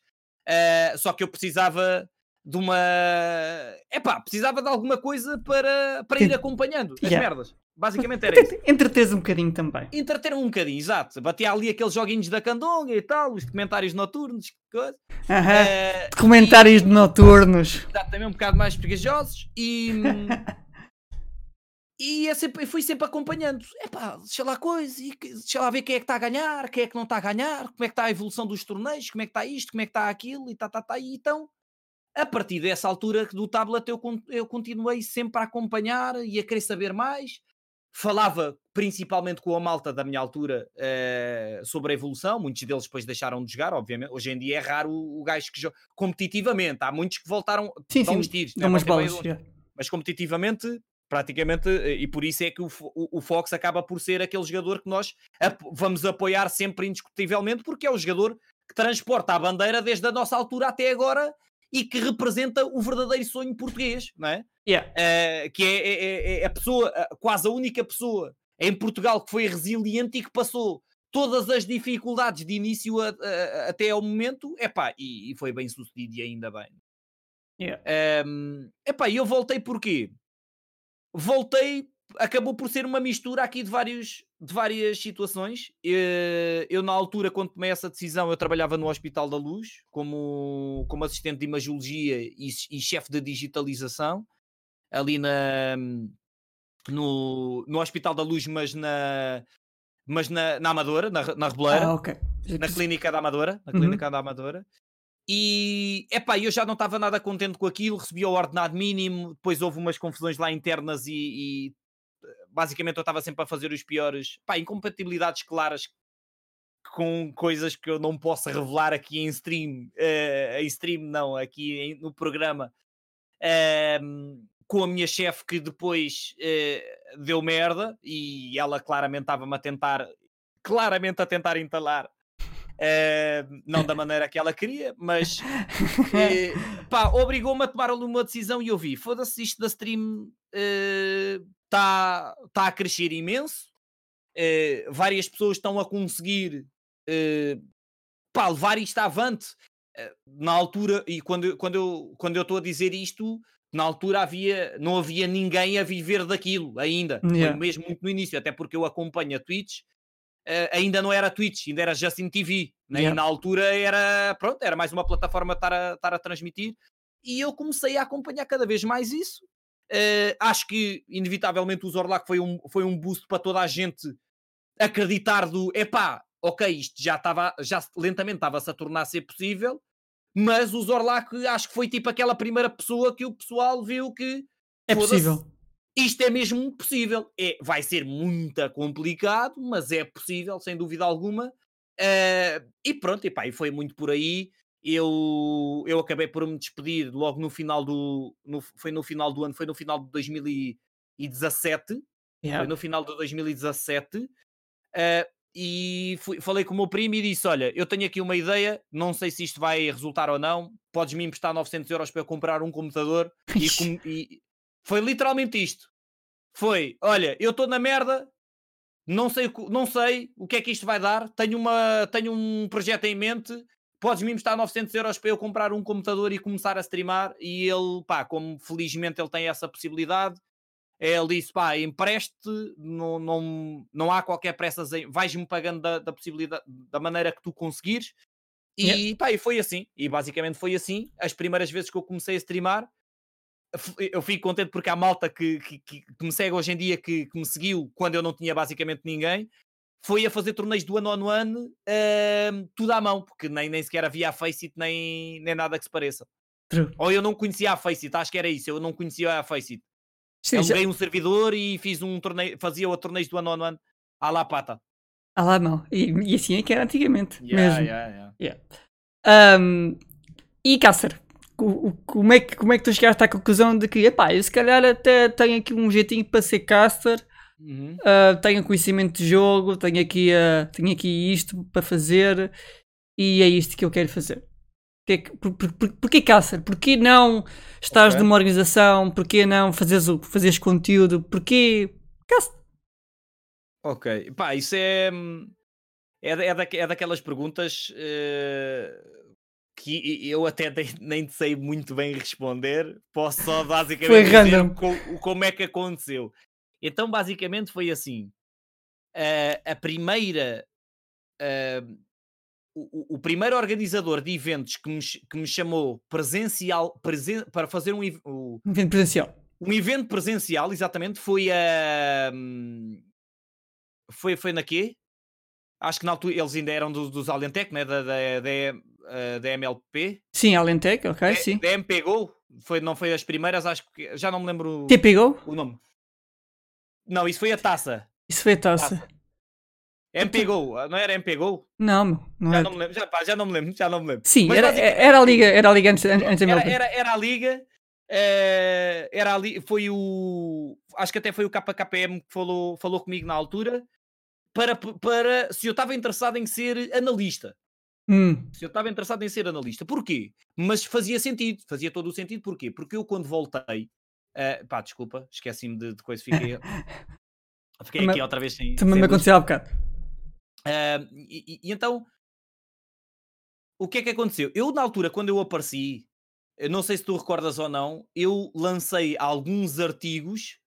eh, só que eu precisava de uma. Epá, precisava de alguma coisa para, para ir acompanhando as Yeah. merdas. Basicamente era isso. Entreteres um bocadinho também. Entreter um bocadinho, exato. Batia ali aqueles joguinhos da candonga e tal, os comentários noturnos, coisa. Aham. Eh, Comentários noturnos. Exato, também um bocado mais pegajosos e. [laughs] E é sempre, fui sempre acompanhando. Epá, deixa lá coisa, e deixa lá ver quem é que está a ganhar, quem é que não está a ganhar, como é que está a evolução dos torneios, como é que está isto, como é que está aquilo, e tá, tá, tá. E então, a partir dessa altura do tablet, eu, eu continuei sempre a acompanhar e a querer saber mais. Falava principalmente com a malta da minha altura eh, sobre a evolução. Muitos deles depois deixaram de jogar, obviamente. Hoje em dia é raro o, o gajo que joga competitivamente. Há muitos que voltaram, Sim, dão sim. uns tiros, né, umas meia, yeah. mas competitivamente praticamente, e por isso é que o, o, o, Fox acaba por ser aquele jogador que nós ap vamos apoiar sempre indiscutivelmente, porque é o jogador que transporta a bandeira desde a nossa altura até agora e que representa o verdadeiro sonho português, não é? Yeah. Uh, que é, é, é, é, a pessoa, quase a única pessoa em Portugal que foi resiliente e que passou todas as dificuldades de início a, a, até ao momento, epá, e, e foi bem sucedido e ainda bem. Yeah. Um, epá, eu voltei porquê? Voltei, acabou por ser uma mistura aqui de, vários, de várias situações. Eu, eh, eu, na altura, quando tomei essa decisão, eu trabalhava no Hospital da Luz como, como assistente de imagiologia e, e chefe de digitalização ali na, no, no Hospital da Luz, mas na, mas na, na Amadora, na, na Rebeleira, ah, okay. na clínica da Amadora, na uhum. clínica da Amadora. E epá, eu já não estava nada contente com aquilo, recebi o ordenado mínimo, depois houve umas confusões lá internas e, e basicamente eu estava sempre a fazer os piores, pá, incompatibilidades claras com coisas que eu não posso revelar aqui em stream, uh, em stream não, aqui em, no programa, uh, com a minha chefe que depois uh, deu merda e ela claramente estava-me a tentar, claramente a tentar entalar Uh, não da maneira que ela queria, mas [laughs] pá, obrigou-me a tomar uma decisão e eu vi, foda-se, isto da stream está uh, tá a crescer imenso, eh, várias pessoas estão a conseguir pá, levar isto avante. na altura, e quando, quando eu quando eu estou a dizer isto, na altura havia, não havia ninguém a viver daquilo ainda, yeah. mesmo muito no início, até porque eu acompanho a Twitch uh, ainda não era Twitch, ainda era Justin TV. Né? Yeah. Na altura era, pronto, era mais uma plataforma estar a, estar a transmitir. E eu comecei a acompanhar cada vez mais isso. Uh, acho que, inevitavelmente, o Zorlac foi um, foi um boost para toda a gente acreditar do epá, ok, isto já estava, já lentamente estava-se a tornar a ser possível, mas o Zorlac acho que foi tipo aquela primeira pessoa que o pessoal viu que é possível isto é mesmo possível. É, vai ser muito complicado, mas é possível, sem dúvida alguma. Uh, e pronto, e, pá, e foi muito por aí. Eu, eu acabei por me despedir logo no final do. No, foi no final do ano, foi no final de 2017. Yeah. Foi no final de 2017. Uh, e fui, falei com o meu primo e disse: Olha, eu tenho aqui uma ideia, não sei se isto vai resultar ou não. Podes-me emprestar 900 euros para eu comprar um computador [laughs] e, com, e, foi literalmente isto. Foi, olha, eu estou na merda, não sei, não sei o que é que isto vai dar, tenho, uma, tenho um projeto em mente, podes-me emprestar 900 euros para eu comprar um computador e começar a streamar. E ele, pá, como felizmente ele tem essa possibilidade, ele disse, pá, empreste, não, não, não há qualquer pressa, vais-me pagando da, da possibilidade, da maneira que tu conseguires. E, yeah. pá, e foi assim, e basicamente foi assim, as primeiras vezes que eu comecei a streamar, eu fico contente porque há malta que, que, que, me segue hoje em dia que, que, me seguiu quando eu não tinha basicamente ninguém. Foi a fazer torneios do ano a ano, uh, tudo à mão, porque nem, nem sequer havia a Faceit nem, nem nada que se pareça. True. Ou eu não conhecia a Faceit, acho que era isso, eu não conhecia a Faceit. Eu já... um servidor e fiz um torneio, fazia o torneio do ano a ano à la pata. À la mão. E, e assim é que era antigamente. Yeah, mesmo. Yeah, yeah. yeah. Um, e Cácer, como é, que, como é que tu chegaste à conclusão de que, epá, eu se calhar até tenho aqui um jeitinho para ser caster, uhum. uh, tenho conhecimento de jogo, tenho aqui, uh, tenho aqui isto para fazer e é isto que eu quero fazer. Porquê, por, por, por, porquê caster? Porquê não estás okay. numa organização? Porquê não fazeres, fazeres conteúdo? Porquê caster? Ok, pá, isso é. É, é, da, é daquelas perguntas. Uh que eu até nem sei muito bem responder, posso só basicamente dizer como é que aconteceu. Então, basicamente, foi assim: uh, a primeira. Uh, o, o, primeiro organizador de eventos que me, que me chamou presencial presen, para fazer um, um evento presencial. Um evento presencial, exatamente, foi a. foi, foi na quê? Acho que na altura eles ainda eram do, dos Alentec, né? da, da, da, uh, da MLP. Sim, Alentec, ok, sim. Da MP Go, foi, não foi as primeiras, acho que já não me lembro TP Go? o nome. Não, isso foi a taça. Isso foi a taça. taça. MP Go, não era MP Go? Não, não já era. Não me lembro, já, pá, já não me lembro, já não me lembro. Sim, era, era a liga, era a liga antes, antes. Era, era, era a liga. Uh, era ali, foi o. acho que até foi o KKPM que falou, falou comigo na altura, para, para se eu estava interessado em ser analista. Hum. Se eu estava interessado em ser analista. Porquê? Mas fazia sentido, fazia todo o sentido. Porquê? Porque eu quando voltei, uh, pá, desculpa, esqueci-me de, de coisa, fiquei, [laughs] fiquei aqui outra vez sem. Também me aconteceu há bocado. Uh, e, e, então, o que é que aconteceu? Eu, na altura, quando eu apareci, eu não sei se tu recordas ou não, eu lancei alguns artigos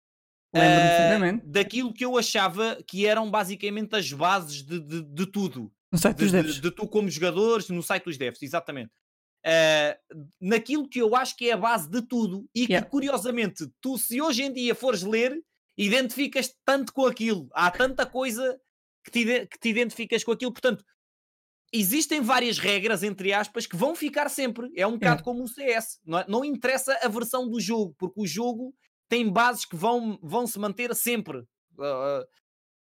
uh, daquilo que eu achava que eram basicamente as bases de, de, de tudo. No site dos devs. De, de, tu como jogadores, no site dos devs, exatamente. Uh, naquilo que eu acho que é a base de tudo e que, yeah. curiosamente, tu, se hoje em dia fores ler, identificas tanto com aquilo. Há tanta coisa que te, que te identificas com aquilo. Portanto, existem várias regras, entre aspas, que vão ficar sempre. É um bocado é. como o CS. Não, é? não, interessa a versão do jogo, porque o jogo tem bases que vão, vão se manter sempre. Uh,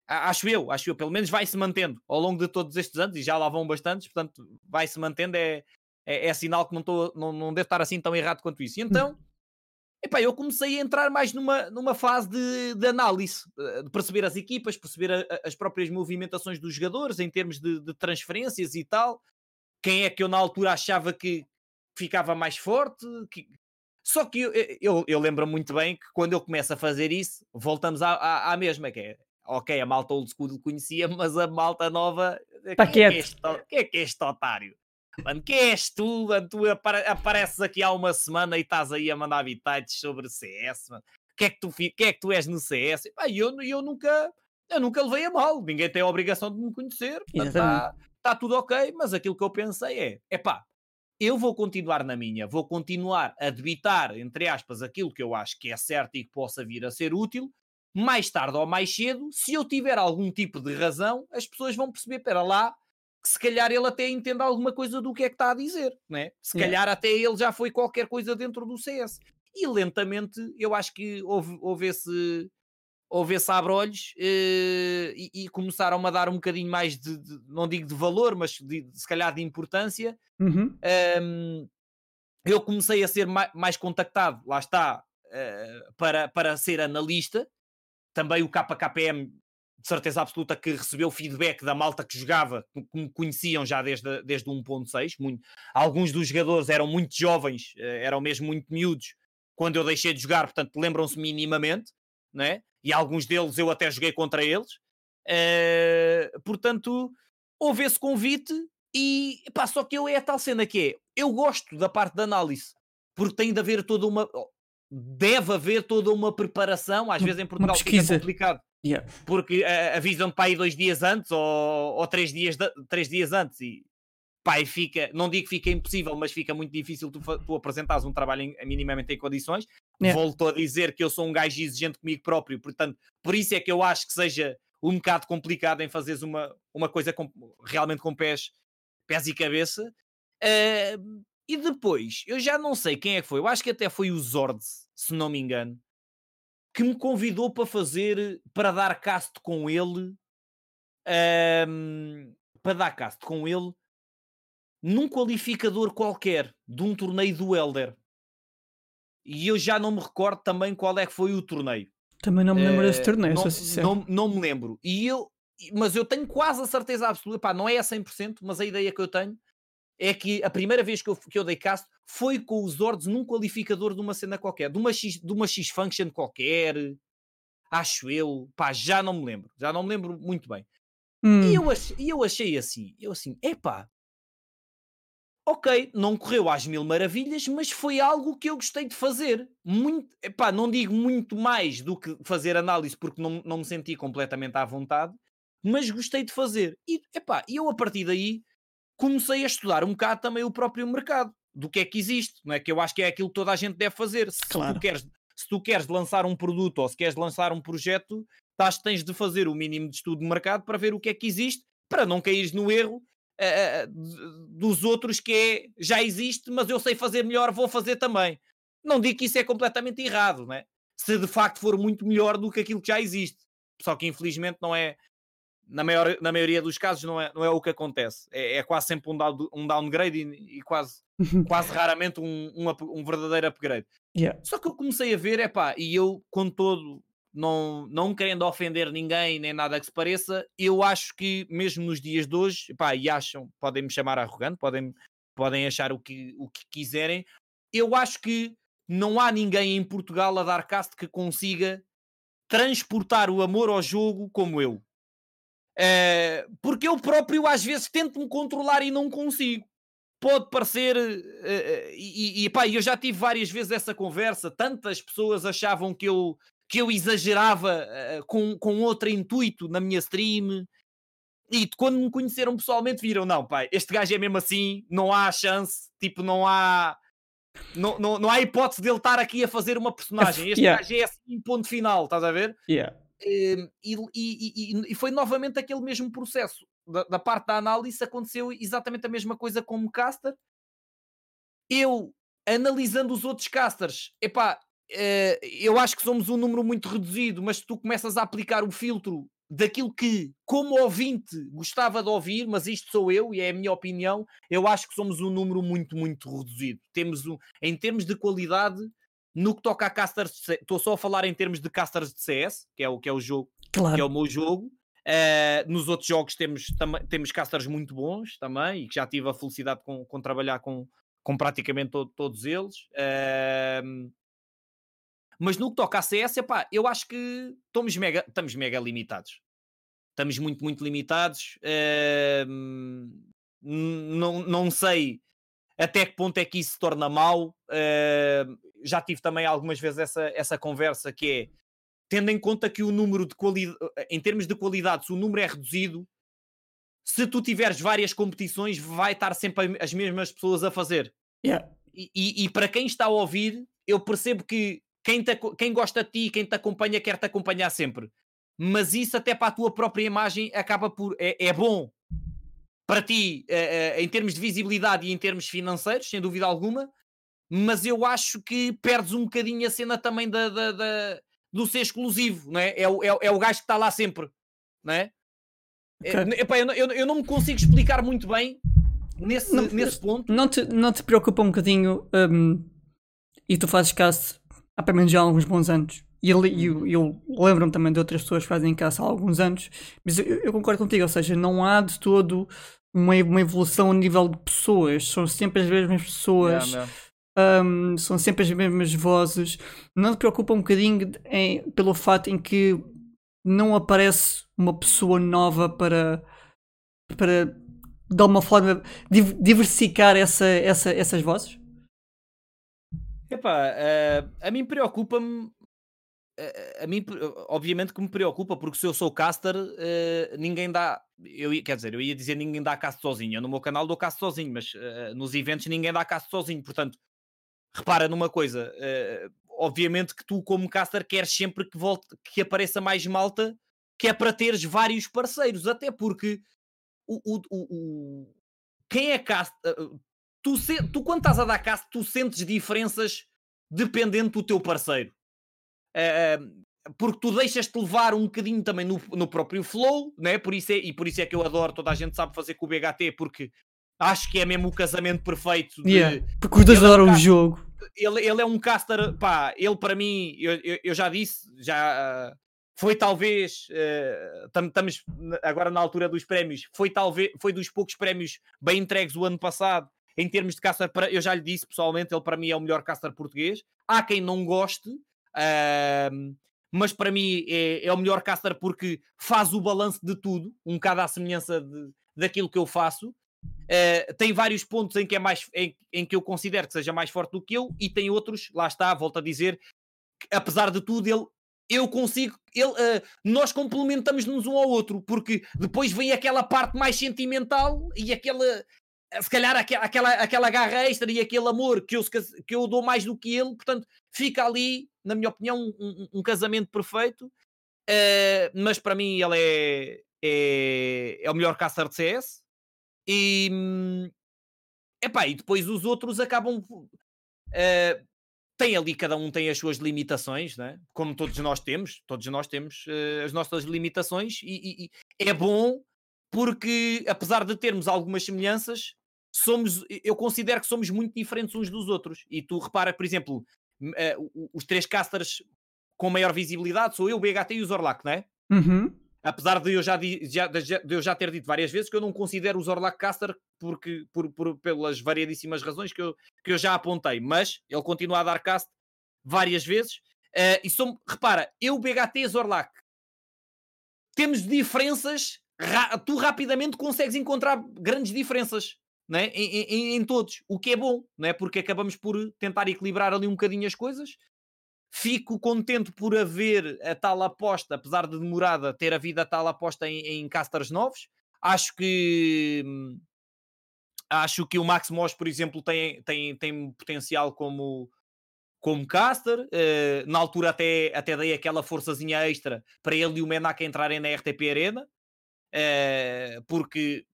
acho eu, acho eu. Pelo menos vai se mantendo ao longo de todos estes anos, e já lá vão bastantes, portanto, vai se mantendo. É, é, é sinal que não, tô, não, não deve estar assim tão errado quanto isso. E então. Epá, eu comecei a entrar mais numa, numa fase de, de análise, eh, de perceber as equipas, perceber a, as próprias movimentações dos jogadores em termos de, de, transferências e tal. Quem é que eu na altura achava que ficava mais forte? Que... Só que eu, eu, eu lembro muito bem que quando eu começo a fazer isso, voltamos à, à, à mesma, que é ok, a malta old school conhecia, mas a malta nova. Tá quem, é que é este, quem é que é este otário? Mano, quem és tu? Mano? Tu apare apareces aqui há uma semana e estás aí a mandar bitites sobre CS, mano. Que é que tu, que é que tu és no CS? Pá, eu, eu nunca eu nunca levei a mal, ninguém tem a obrigação de me conhecer, está tá tudo ok, mas aquilo que eu pensei é, é pá, eu vou continuar na minha, vou continuar a debitar, entre aspas, aquilo que eu acho que é certo e que possa vir a ser útil, mais tarde ou mais cedo, se eu tiver algum tipo de razão, as pessoas vão perceber, para lá, que se calhar ele até entende alguma coisa do que é que está a dizer, né? Se calhar até ele já foi qualquer coisa dentro do CS. E lentamente eu acho que houve, houve esse houve esse abre-olhos uh, e, e, começaram a dar um bocadinho mais de, de não digo de valor, mas de, de, se calhar de importância. Uhum. Um, eu comecei a ser mais, mais contactado, lá está, uh, para, para ser analista. Também o KKPM de certeza absoluta que recebeu feedback da malta que jogava, que me conheciam já desde, desde o 1.6. Alguns dos jogadores eram muito jovens, eh, eram mesmo muito miúdos quando eu deixei de jogar, portanto lembram-se minimamente, né? e alguns deles eu até joguei contra eles. Uh, portanto, houve esse convite e pá, só que eu é a tal cena que é, eu gosto da parte da análise, porque tem de haver toda uma deve haver toda uma preparação, às vezes em Portugal fica complicado Yeah. Porque uh, avisam-te para aí dois dias antes ou, ou três, dias de, três dias antes e pai fica, não digo que fica impossível, mas fica muito difícil tu, tu apresentares um trabalho em, minimamente em condições. Yeah. Volto a dizer que eu sou um gajo exigente comigo próprio, portanto, por isso é que eu acho que seja um bocado complicado em fazeres uma, uma coisa com, realmente com pés, pés e cabeça. Uh, e depois, eu já não sei quem é que foi, eu acho que até foi o Zord, se não me engano, que me convidou para fazer, para dar cast com ele, um, para dar cast com ele num qualificador qualquer de um torneio do Elder. E eu já não me recordo também qual é que foi o torneio. Também não me lembro uh, desse torneio, não, sincero. Não, não me lembro. E eu, mas eu tenho quase a certeza absoluta, pá, não é a 100%, mas a ideia que eu tenho é que a primeira vez que eu, que eu dei cast foi com os Zords num qualificador de uma cena qualquer, de uma X, de uma X function qualquer, acho eu, pá, já não me lembro, já não me lembro muito bem. Hum. E eu achei, eu achei assim, eu assim, epá, ok, não correu às mil maravilhas, mas foi algo que eu gostei de fazer. Muito, epá, não digo muito mais do que fazer análise, porque não, não me senti completamente à vontade, mas gostei de fazer. E epá, eu a partir daí comecei a estudar um bocado também o próprio mercado, do que é que existe, não é? Que eu acho que é aquilo que toda a gente deve fazer. Se, claro. tu, queres, se tu queres lançar um produto ou se queres lançar um projeto, estás, tens de fazer o mínimo de estudo de mercado para ver o que é que existe, para não cair no erro uh, dos outros que é já existe, mas eu sei fazer melhor, vou fazer também. Não digo que isso é completamente errado, não é? Se de facto for muito melhor do que aquilo que já existe. Só que infelizmente não é, na, maior, na maioria dos casos não é, não é o que acontece. É, é quase sempre um, down, um downgrade e, e quase, [laughs] quase raramente um, um, um verdadeiro upgrade. Yeah. Só que eu comecei a ver, é pá, e eu com todo, não, não querendo ofender ninguém nem nada que se pareça, eu acho que mesmo nos dias de hoje, pá, e acham, podem me chamar arrogante, podem, podem achar o que, o que quiserem, eu acho que não há ninguém em Portugal a dar cast que consiga transportar o amor ao jogo como eu. É, porque eu próprio às vezes tento-me controlar e não consigo. Pode parecer, uh, e, e pá, eu já tive várias vezes essa conversa. Tantas pessoas achavam que eu, que eu exagerava uh, com, com outro intuito na minha stream. E quando me conheceram pessoalmente, viram: não, pai, este gajo é mesmo assim, não há chance, tipo, não há. Não, não, não há hipótese dele estar aqui a fazer uma personagem. Este yeah. gajo é assim, ponto final, estás a ver? Yeah. Ehm, e, e, e, foi novamente aquele mesmo processo. Da, da, parte da análise aconteceu exatamente a mesma coisa como caster. Eu, analisando os outros casters, epá, uh, eu acho que somos um número muito reduzido, mas tu começas a aplicar o filtro daquilo que, como ouvinte, gostava de ouvir, mas isto sou eu e é a minha opinião, eu acho que somos um número muito, muito reduzido. Temos um, em termos de qualidade, no que toca a casters, estou só a falar em termos de casters de CS, que é o, que é o jogo, claro. que é o meu jogo. Uh, nos outros jogos temos, temos casters muito bons também, e que já tive a felicidade com, com trabalhar com, com praticamente todo, todos eles. Uh, mas no que toca a CS, epá, eu acho que estamos mega, estamos mega limitados. Estamos muito, muito limitados. Uh, não, não sei até que ponto é que isso se torna mau. Uh, já tive também algumas vezes essa, essa conversa que é tendo em conta que o número de qualidade, em termos de qualidade, se o número é reduzido, se tu tiveres várias competições, vai estar sempre as mesmas pessoas a fazer. Yeah. E, e, e, para quem está a ouvir, eu percebo que quem, te, quem gosta de ti, quem te acompanha, quer te acompanhar sempre. Mas isso, até para a tua própria imagem, acaba por. É, é bom para ti, uh, uh, em termos de visibilidade e em termos financeiros, sem dúvida alguma. Mas eu acho que perdes um bocadinho a cena também da, da, da do ser exclusivo, não é? É o, é, é o gajo que está lá sempre, não é? é okay. é epá, eu, eu, eu, não me consigo explicar muito bem nesse, não, nesse ponto. Não te, não te preocupa um bocadinho um, e tu fazes caso há pelo menos já há alguns bons anos. E eu, eu, eu lembro-me também de outras pessoas que fazem caça há alguns anos, mas eu, eu, concordo contigo, ou seja, não há de todo uma, uma evolução a nível de pessoas, são sempre as mesmas pessoas. Yeah, um, são sempre as mesmas vozes. Não te preocupa um bocadinho em, pelo fato em que não aparece uma pessoa nova para, para de alguma forma diversificar essa, essa, essas vozes? Epá, uh, a mim preocupa-me. Uh, a mim, obviamente, que me preocupa, porque se eu sou caster, uh, ninguém dá. Eu, quer dizer, eu ia dizer ninguém dá cast sozinho. Eu no meu canal dou cast sozinho, mas nos eventos ninguém dá cast sozinho. Portanto, repara numa coisa. obviamente que tu, como caster, queres sempre que, volte, que apareça mais malta, que é para teres vários parceiros. Até porque o, o, o, quem é cast tu, se, tu quando estás a dar cast, tu sentes diferenças dependendo do teu parceiro. Uh, porque tu deixas-te levar um bocadinho também no, no próprio flow, né? por isso é, e por isso é que eu adoro, toda a gente sabe fazer com o BHT, porque acho que é mesmo o casamento perfeito. De, yeah, porque os dois adoram é um o jogo. Ele, ele é um caster, pá, ele para mim, eu, eu, eu já disse, já uh, foi talvez, estamos uh, agora na altura dos prémios, foi talvez, foi dos poucos prémios bem entregues o ano passado em termos de caster, eu já lhe disse pessoalmente, ele para mim é o melhor caster português. Há quem não goste, mas para mim é, é, o melhor caster porque faz o balanço de tudo, um bocado à semelhança de, daquilo que eu faço. Uh, tem vários pontos em que, é mais, em, em, que eu considero que seja mais forte do que eu, e tem outros, lá está, volto a dizer, que, apesar de tudo, ele eu consigo, ele, uh, nós complementamos-nos um ao outro, porque depois vem aquela parte mais sentimental e aquela, se calhar aquela, aquela garra extra e aquele amor que eu, que eu dou mais do que ele, portanto, fica ali, na minha opinião, um, um casamento perfeito. Uh, mas para mim ele é, é, é o melhor caster de CS. E, epá, e depois os outros acabam. Uh, tem ali, cada um tem as suas limitações, né? como todos nós temos, todos nós temos uh, as nossas limitações, e, e, e, é bom porque, apesar de termos algumas semelhanças, somos, eu considero que somos muito diferentes uns dos outros. E tu repara, por exemplo, uh, os três casters com maior visibilidade sou eu, o BHT e o Zorlak, não é? Uhum. Apesar de eu já, de, já, de eu já ter dito várias vezes que eu não considero o Zorlak caster porque, por, por, pelas variadíssimas razões que eu, que eu já apontei, mas ele continua a dar cast várias vezes. Uh, e som, repara, eu, BHT e Zorlak temos diferenças, ra tu rapidamente consegues encontrar grandes diferenças né? em, em, em, todos, o que é bom, né? porque acabamos por tentar equilibrar ali um bocadinho as coisas. Fico contente por haver a tal aposta, apesar de demorada, ter havido a tal aposta em, em casters novos. Acho que acho que o Max Moss, por exemplo, tem, tem, tem potencial como, como caster. Uh, na altura até, até dei aquela forçazinha extra para ele e o Menak entrarem na RTP Arena. Uh, porque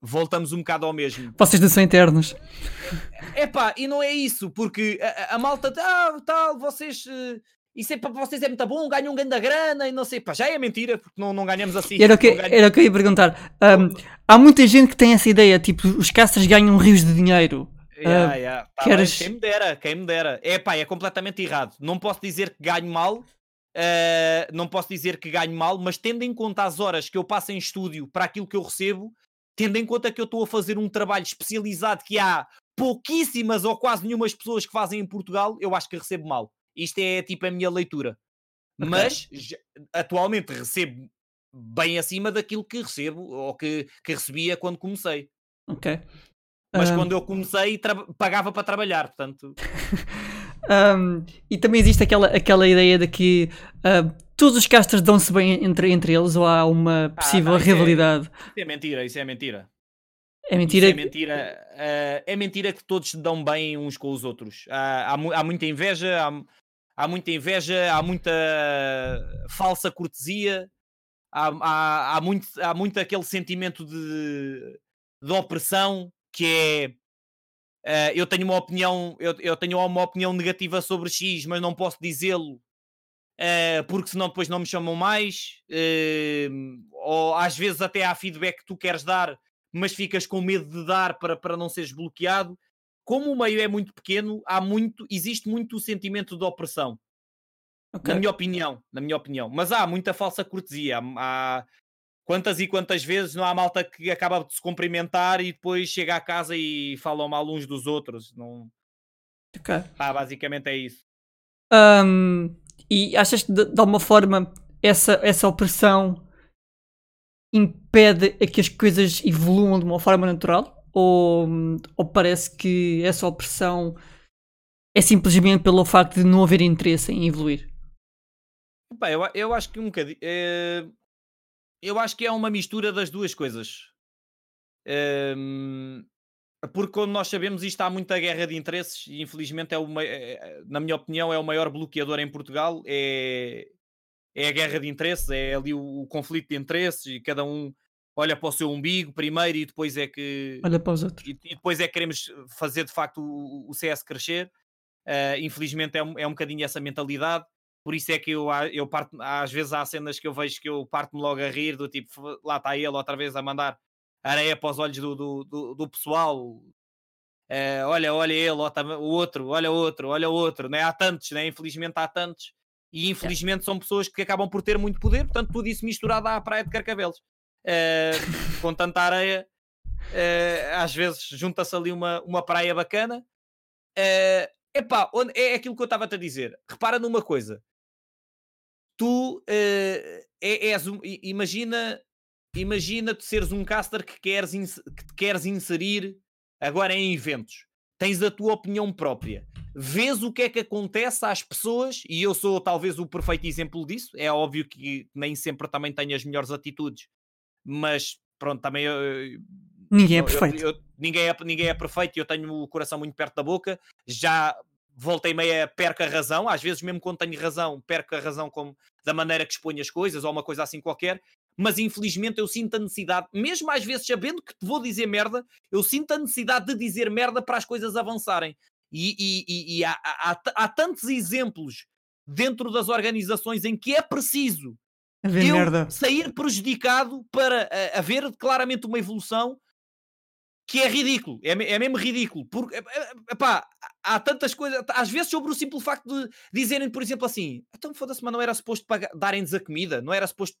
voltamos um bocado ao mesmo. Vocês não são internos. Epá, e não é isso, porque a, a malta, ah, tal, vocês. Uh, isso é para vocês é muito bom, ganham um grande grana e não sei, pá, já é mentira, porque não, não ganhamos assim. Era o que, era o que eu ia perguntar. Um, há muita gente que tem essa ideia, tipo, os casters ganham rios de dinheiro. Yeah, uh, yeah. Tá queres... Quem me dera, quem me dera. É pá, é completamente errado. Não posso dizer que ganho mal, uh, não posso dizer que ganho mal, mas tendo em conta as horas que eu passo em estúdio para aquilo que eu recebo, tendo em conta que eu estou a fazer um trabalho especializado que há pouquíssimas ou quase nenhumas pessoas que fazem em Portugal, eu acho que recebo mal. Isto é tipo a minha leitura. Okay. Mas atualmente recebo bem acima daquilo que recebo ou que, que recebia quando comecei. Ok. Mas um... quando eu comecei, pagava para trabalhar, portanto. [laughs] um, e também existe aquela, aquela ideia de que uh, todos os casters dão-se bem entre, entre eles ou há uma possível ah, não, rivalidade? É, isso é mentira, isso é mentira. É mentira. Isso é mentira. Uh, é mentira que todos se dão bem uns com os outros. há, há muita inveja, há, há, muita inveja, há muita falsa cortesia, há, há, há, muito, há muito aquele sentimento de, de opressão que é. Uh, eu tenho uma opinião, eu, eu tenho uma opinião negativa sobre X, mas não posso dizê-lo uh, porque senão depois não me chamam mais, uh, ou às vezes até há feedback que tu queres dar, mas ficas com medo de dar para, para não seres bloqueado. Como o meio é muito pequeno, há muito, existe muito o sentimento de opressão. Okay. Na minha opinião, na minha opinião. Mas há muita falsa cortesia. Há, quantas e quantas vezes não há malta que acaba de se cumprimentar e depois chega à casa e falam mal uns dos outros. Não... Okay. Ah, basicamente é isso. Um, e achas que de, de alguma forma essa, essa opressão impede a que as coisas evoluam de uma forma natural? Ou, ou parece que essa opressão é simplesmente pelo facto de não haver interesse em evoluir? Bem, eu, eu acho que um bocadinho. É, eu acho que é uma mistura das duas coisas. É, porque como nós sabemos isto há muita guerra de interesses e infelizmente é uma, é, na minha opinião é o maior bloqueador em Portugal é, é a guerra de interesses, é ali o, o, conflito de interesses e cada um olha para o seu umbigo primeiro e depois é que olha para os outros. e, e depois é que queremos fazer de facto o, o CS crescer. Uh, infelizmente é um, é um bocadinho essa mentalidade. Por isso é que eu, eu parto, às vezes há cenas que eu vejo que eu parto-me logo a rir do tipo, lá está ele outra vez a mandar areia para os olhos do, do, do, do pessoal. Uh, olha, olha ele, o outro, olha o outro, olha o outro. Né? Há tantos, né? infelizmente há tantos. E infelizmente são pessoas que acabam por ter muito poder, portanto, tudo isso misturado à praia de Carcavelos. Uh, com tanta areia, uh, às vezes junta-se ali uma, uma praia bacana. Uh, epá, onde, é aquilo que eu estava a dizer. Repara numa coisa. Tu uh, és, imagina imagina tu seres um caster que queres, que queres inserir agora em eventos. Tens a tua opinião própria. Vês o que é que acontece às pessoas, e eu sou talvez o perfeito exemplo disso. É óbvio que nem sempre também tenho as melhores atitudes, mas pronto, também eu, ninguém é perfeito. Eu, eu, ninguém, é, ninguém é perfeito e eu tenho o coração muito perto da boca. Já voltei meia perco a razão, às vezes mesmo quando tenho razão, perco a razão como, da maneira que exponho as coisas ou uma coisa assim qualquer, mas infelizmente eu sinto a necessidade, mesmo às vezes sabendo que vou dizer merda, eu sinto a necessidade de dizer merda para as coisas avançarem. E, e, e, e há, há, há, tantos exemplos dentro das organizações em que é preciso eu merda. sair prejudicado para uh, haver claramente uma evolução que é ridículo, é, é mesmo ridículo, porque epá, há tantas coisas, às vezes sobre o simples facto de dizerem, por exemplo, assim, então foda-se, mas não era suposto darem-nos a comida, não era suposto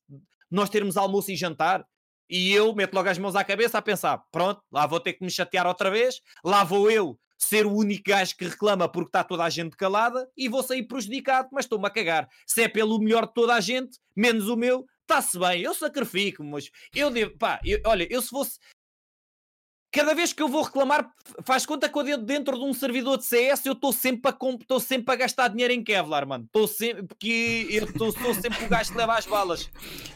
nós termos almoço e jantar, e eu meto logo as mãos à cabeça a pensar, pronto, lá vou ter que me chatear outra vez, lá vou eu ser o único gajo que reclama porque está toda a gente calada e vou sair prejudicado, mas estou-me a cagar. Se é pelo melhor de toda a gente, menos o meu, está-se bem, eu sacrifico, mas eu devo, pá, eu, olha, eu se fosse, cada vez que eu vou reclamar, faz conta que eu dentro de um servidor de CS eu estou sempre, a, sempre a gastar dinheiro em Kevlar, mano. Estou sempre, porque eu sou sempre o gajo que leva as balas.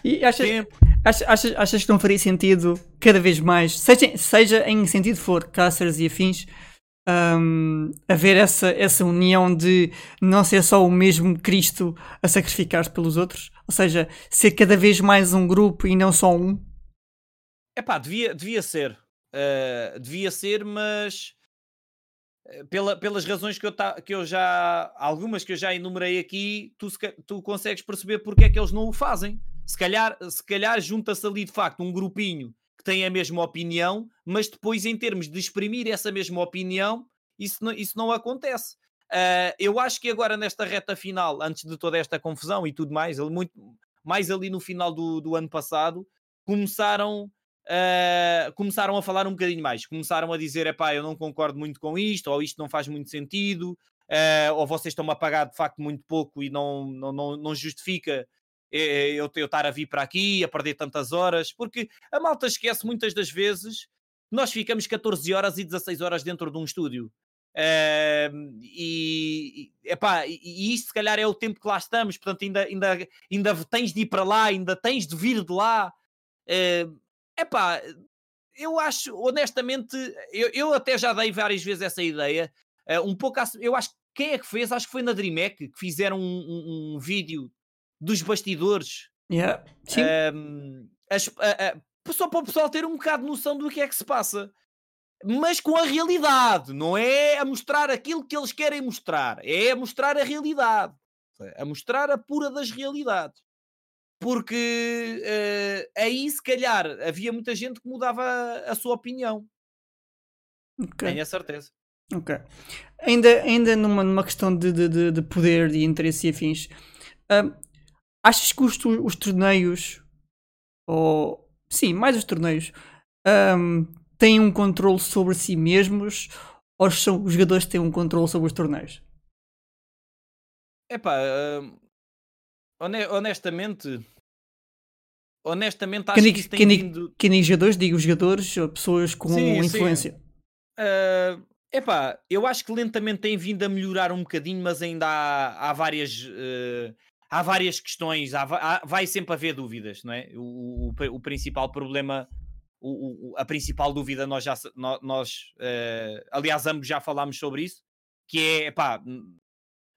E achas, achas, achas, achas que não faria sentido cada vez mais, seja, seja em sentido for, Cáceres e afins, um, haver essa, essa união de não ser só o mesmo Cristo a sacrificar-se pelos outros? Ou seja, ser cada vez mais um grupo e não só um? É pá, devia, devia ser. Uh, devia ser, mas eh, pela, pelas razões que eu, ta, que eu já. Algumas que eu já enumerei aqui, tu, tu consegues perceber porque é que eles não o fazem. Se calhar, se calhar junta-se ali de facto um grupinho que tem a mesma opinião, mas depois, em termos de exprimir essa mesma opinião, isso não, isso não acontece. Uh, eu acho que agora, nesta reta final, antes de toda esta confusão e tudo mais, muito mais ali no final do, do ano passado, começaram uh, começaram a falar um bocadinho mais. Começaram a dizer: é pá, eu não concordo muito com isto, ou isto não faz muito sentido, uh, ou vocês estão-me a pagar de facto muito pouco e não, não, não, não justifica eh, eu, eu estar a vir para aqui, a perder tantas horas, porque a malta esquece muitas das vezes nós ficamos 14 horas e 16 horas dentro de um estúdio. Uh, e, epá, e, e isto se calhar é o tempo que lá estamos, portanto ainda, ainda, ainda tens de ir para lá, ainda tens de vir de lá. Uh, Epá, eu acho, honestamente, eu, eu até já dei várias vezes essa ideia. Uh, um pouco, eu acho que quem é que fez? Acho que foi na DreamHack que fizeram um, um, um vídeo dos bastidores. Yeah. Sim. Um, as, só para o pessoal ter um bocado de noção do que é que se passa. Mas com a realidade, não é a mostrar aquilo que eles querem mostrar, é a mostrar a realidade, a mostrar a pura das realidades porque uh, aí se calhar havia muita gente que mudava a, a sua opinião. Okay. Tenho a certeza. Ok. Ainda, ainda numa, numa questão de, de, de poder, de interesse e afins, uh, achas que os, os torneios, ou sim, mais os torneios, um, têm um controle sobre si mesmos ou são os jogadores que têm um controle sobre os torneios? Epá, uh, honestamente, honestamente acho que isso tem vindo... Quem diz jogadores, digo jogadores, pessoas com sim, influência. Sim. Uh, epá, eu acho que lentamente tem vindo a melhorar um bocadinho, mas ainda há, há várias... Uh, há várias questões, há, há, vai sempre haver dúvidas, não é? O, o, o principal problema, o, a principal dúvida, nós já, nós, uh, aliás, ambos já falámos sobre isso, que é, pá,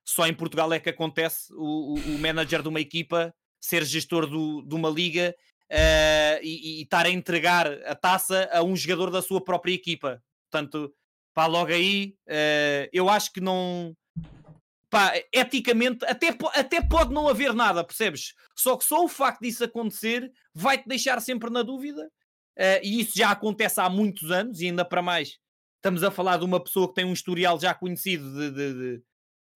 só em Portugal é que acontece o, o, manager de uma equipa ser gestor do, de uma liga uh, e, e, estar a entregar a taça a um jogador da sua própria equipa. Portanto, pá, logo aí, uh, eu acho que não. Pá, eticamente, até, até pode não haver nada, percebes? Só que só o facto disso acontecer vai-te deixar sempre na dúvida. Uh, e isso já acontece há muitos anos, e ainda para mais, estamos a falar de uma pessoa que tem um historial já conhecido de, de, de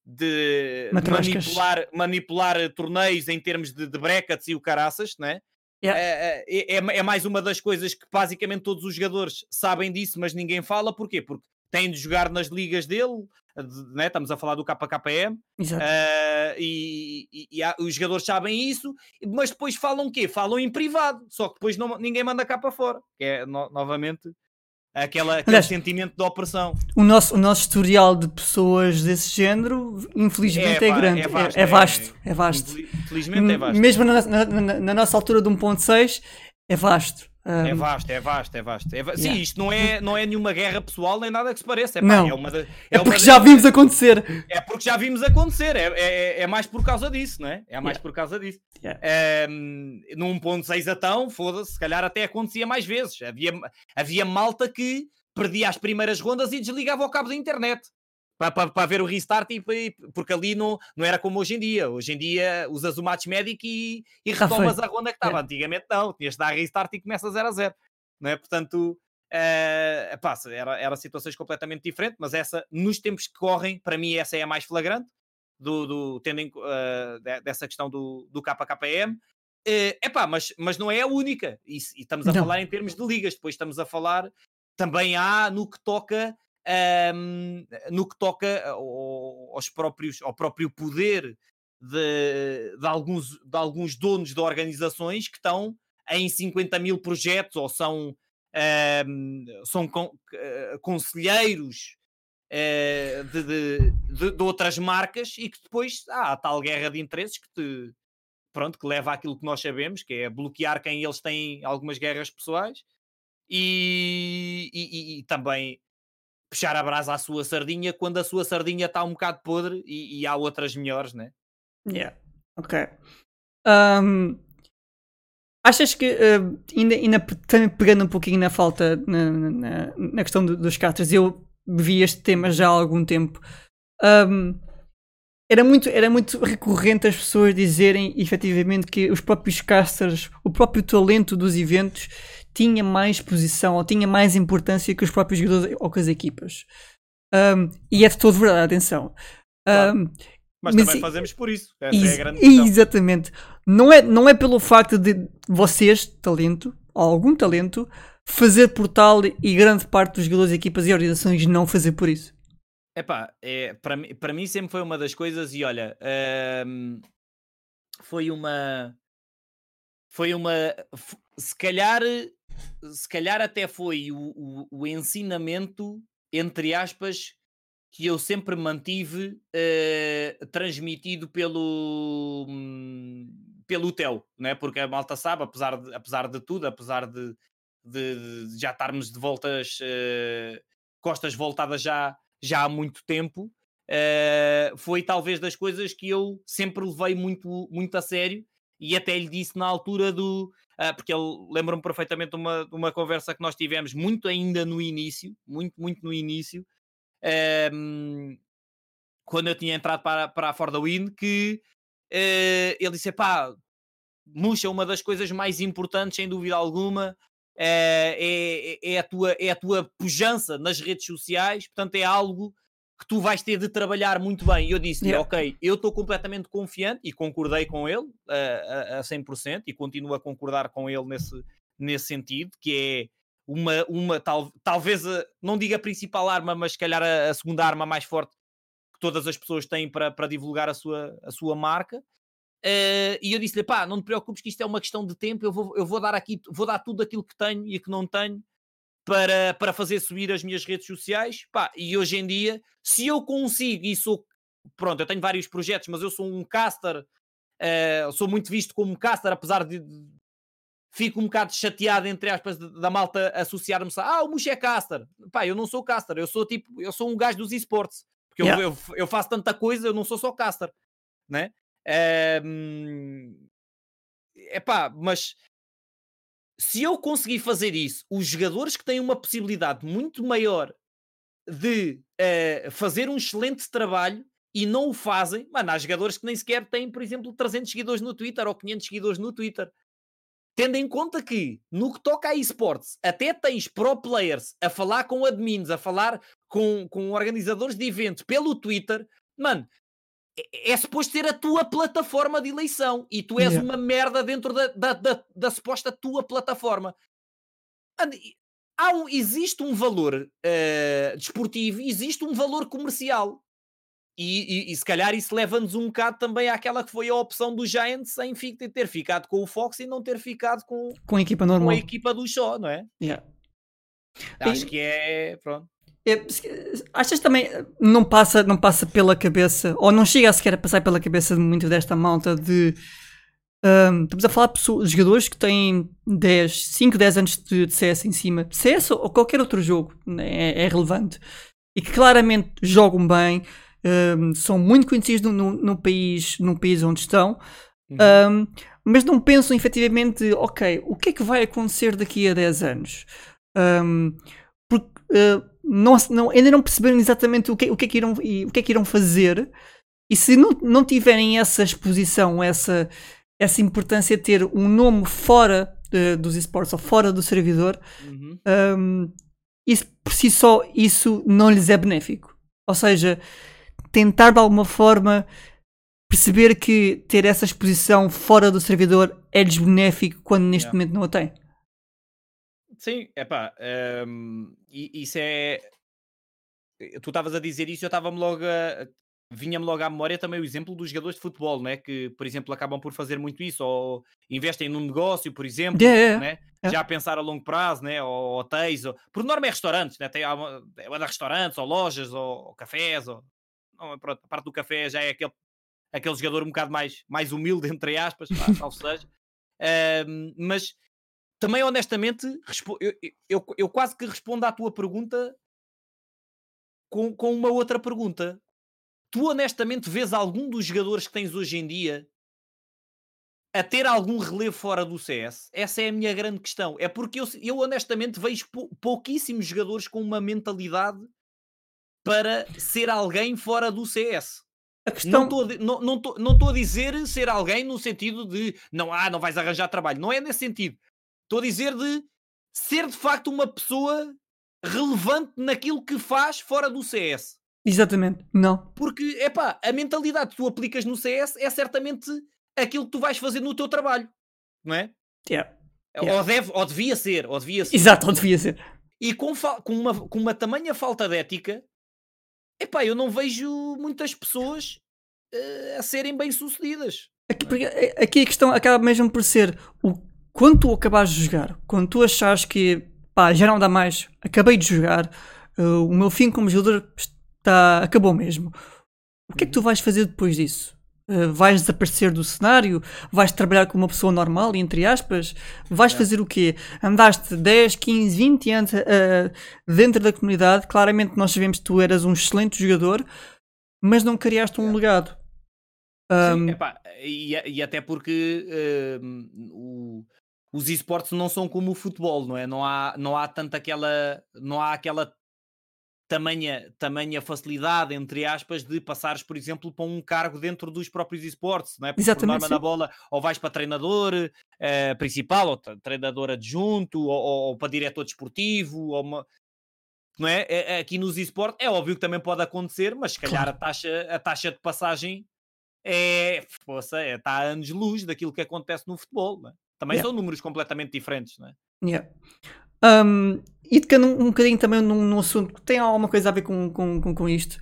de manipular, manipular torneios em termos de, de brackets e o caraças, né? Yeah. É, é, é, é, mais uma das coisas que basicamente todos os jogadores sabem disso, mas ninguém fala. Porquê? Porque têm de jogar nas ligas dele, né? estamos a falar do KKM, uh, e, e, e há, os jogadores sabem isso, mas depois falam o quê? Falam em privado, só que depois não, ninguém manda cá para fora, que é no, novamente aquela, aquele Aliás, sentimento de opressão. O nosso, o nosso historial de pessoas desse género, infelizmente, é, é grande, é vasto. É, é vasto, é vasto. Infelizmente é vasto. Mesmo na, na, na nossa altura de 1.6, é vasto. Um... É vasto, é vasto, é vasto. É va... yeah. Sim, isto não é, não é nenhuma guerra pessoal nem nada que se pareça. É, pá, não. é, uma é, é porque já vimos acontecer. É porque já vimos acontecer. É, é, é mais por causa disso, não é? É mais yeah. por causa disso. Yeah. Um, no 1.6 atão, foda-se, se calhar até acontecia mais vezes. Havia, havia malta que perdia as primeiras rondas e desligava o cabo da internet para, ver o restart, e, porque ali não, não era como hoje em dia. Hoje em dia usas o match medic e, e retomas a ronda que estava. É. Antigamente não, tinhas de dar restart e começa 0 a 0. Não é? Portanto, Uh, epá, era, era situações completamente diferentes, mas essa, nos tempos que correm, para mim, essa é a mais flagrante, do, do, tendo em, uh, dessa questão do, do KKM. Uh, epá, mas, mas não é a única, e, e estamos a não. falar em termos de ligas, depois estamos a falar também há no que toca um, no que toca aos próprios, ao próprio poder de, de, alguns, de alguns donos de organizações que estão em 50 mil projetos ou são, um, são con, uh, conselheiros uh, de, de, de, outras marcas e que depois há a tal guerra de interesses que te pronto, que leva àquilo que nós sabemos, que é bloquear quem eles têm algumas guerras pessoais e, e, e, também puxar a brasa à sua sardinha quando a sua sardinha está um bocado podre e, e há outras melhores, né? Yeah, ok. Um, achas que, uh, ainda, ainda também pegando um pouquinho na falta, na, na, na questão do, dos casters, eu vi este tema já há algum tempo. Um, era muito, era muito recorrente as pessoas dizerem efetivamente que os próprios casters, o próprio talento dos eventos tinha mais posição ou tinha mais importância que os próprios jogadores ou que as equipas. Um, e é de todo verdade, atenção. Claro. Um, mas, mas, também fazemos por isso. Essa é a grande questão. Exatamente. Não é, não é pelo facto de vocês, talento, ou algum talento, fazer por tal e grande parte dos jogadores, equipas e organizações não fazer por isso. Epá, é, para, mim, para mim sempre foi uma das coisas e olha, foi uma foi uma se calhar se calhar até foi o, o, o, ensinamento, entre aspas, que eu sempre mantive uh, transmitido pelo, pelo TEL, né? porque a malta sabe, apesar de, apesar de tudo, apesar de, de, de já estarmos de voltas, uh, costas voltadas já, já há muito tempo, uh, foi talvez das coisas que eu sempre levei muito, muito a sério e até lhe disse na altura do. Uh, porque ele lembra-me perfeitamente de uma, uma conversa que nós tivemos muito ainda no início, muito, muito no início, um, quando eu tinha entrado para, para a For the Win, que uh, ele disse: pá, Muxa, uma das coisas mais importantes, sem dúvida alguma, uh, é, é, a tua, é a tua pujança nas redes sociais, portanto, é algo que tu vais ter de trabalhar muito bem. E eu disse yeah. ok, eu estou completamente confiante e concordei com ele uh, a, a 100% e continuo a concordar com ele nesse, nesse sentido, que é uma, uma tal, talvez, a, não diga a principal arma, mas se calhar a, a, segunda arma mais forte que todas as pessoas têm para, para divulgar a sua, a sua marca. Uh, e eu disse-lhe, pá, não te preocupes que isto é uma questão de tempo, eu vou, eu vou dar aqui, vou dar tudo aquilo que tenho e que não tenho para, para fazer subir as minhas redes sociais. Pá, e hoje em dia, se eu consigo e sou. Pronto, eu tenho vários projetos, mas eu sou um caster, uh, sou muito visto como caster, apesar de. Fico um bocado chateado, entre aspas, da malta associar-me a ah, o Muxa é caster. Pá, eu não sou caster, eu sou tipo, eu sou um gajo dos esportes. Porque yeah. eu, eu, eu, faço tanta coisa, eu não sou só caster, né? É pá, mas se eu conseguir fazer isso, os jogadores que têm uma possibilidade muito maior de uh, fazer um excelente trabalho e não o fazem, mano, há jogadores que nem sequer têm, por exemplo, 300 seguidores no Twitter ou 500 seguidores no Twitter. Tendo em conta que, no que toca a esportes, até tens pro players a falar com admins, a falar com, com organizadores de eventos pelo Twitter, mano, é, é suposto ser a tua plataforma de eleição e tu és yeah. uma merda dentro da, da, da, da suposta tua plataforma. Há um, existe um valor uh, desportivo existe um valor comercial. E, e, e se calhar isso leva-nos um bocado também àquela que foi a opção do Giants em ter ficado com o Fox e não ter ficado com, com a equipa normal. Com a equipa do Shaw, não é? Yeah. Acho e... que é. Pronto. É, achas também não passa, não passa pela cabeça, ou não chega a sequer a passar pela cabeça de muito desta malta de um, estamos a falar de, pessoas, de jogadores que têm 10, 5, 10 anos de, de CS em cima, CS ou qualquer outro jogo né, é, é relevante e que claramente jogam bem, um, são muito conhecidos no, no, no, país, no país onde estão, uhum. um, mas não pensam efetivamente, ok, o que é que vai acontecer daqui a 10 anos? porque uh, não, não, ainda não perceberam exatamente o que, o, que é que irão, o que é que irão fazer. E se não, não tiverem essa exposição, essa, essa importância de ter um nome fora de- dos esportes ou fora do servidor, Uhum. um, isso por si só isso não lhes é benéfico. Ou seja, tentar de alguma forma perceber que ter essa exposição fora do servidor é-lhes benéfico quando neste Yeah. momento não a tem. Sim, é pá, isso é. Tu estavas a dizer isso, eu estava-me logo a. Vinha-me logo à memória também o exemplo dos jogadores de futebol, né? que, por exemplo, acabam por fazer muito isso, ou investem num negócio, por exemplo, Yeah, né? yeah. já a pensar a longo prazo, né? ou hotéis, ou... por norma é restaurantes, né? tem há é de restaurantes, ou lojas, ou, ou cafés, ou... Não, pronto, a parte do café já é aquele, aquele jogador um bocado mais, mais humilde, [laughs] entre aspas, salvo seja. Ahm, mas também honestamente eu, eu, eu quase que respondo à tua pergunta com, com uma outra pergunta. Tu honestamente vês algum dos jogadores que tens hoje em dia a ter algum relevo fora do CS? Essa é a minha grande questão. É porque eu, eu honestamente vejo pou- pouquíssimos jogadores com uma mentalidade para ser alguém fora do CS. Questão, não estou a dizer ser alguém no sentido de não, ah, não vais arranjar trabalho. Não é nesse sentido. Estou a dizer de ser de facto uma pessoa relevante naquilo que faz fora do CS. exatamente, não. Porque, epá, a mentalidade que tu aplicas no CS é certamente aquilo que tu vais fazer no teu trabalho. Não é? Yeah. Ou, Yeah. deve, ou devia ser, ou devia ser. Exato, ou devia ser. E com, com, uma, com uma tamanha falta de ética, epá, eu não vejo muitas pessoas eh, a serem bem-sucedidas. Aqui, eh, aqui a questão acaba mesmo por ser o quando tu acabares de jogar, quando tu achas que pá, já não dá mais, acabei de jogar, eh, o meu fim como jogador está, acabou mesmo. O que é que tu vais fazer depois disso? Eh, vais desaparecer do cenário? Vais trabalhar como uma pessoa normal, entre aspas? Vais É. fazer o quê? Andaste 10, 15, 20 anos eh, dentro da comunidade, claramente nós sabemos que tu eras um excelente jogador, mas não criaste um É. legado. Sim, Um, epá, e, e até porque hum, o- os esportes não são como o futebol, não é? Não há, não há tanto aquela, não há aquela tamanha, tamanha facilidade, entre aspas, de passares, por exemplo, para um cargo dentro dos próprios esportes, não é? Porque, por Exatamente, norma na bola, ou vais para treinador eh, principal, ou tre- treinador adjunto, ou, ou- ou para diretor desportivo, ou uma... Não é? É- é Aqui nos esportes é óbvio que também pode acontecer, mas se calhar a, taxa, a taxa de passagem é, poça, é, está a anos luz daquilo que acontece no futebol. não é? Também Yeah. são números completamente diferentes, não é? Yeah. Um, e tocando um, um bocadinho também num, num assunto que tem alguma coisa a ver com, com, com, com isto,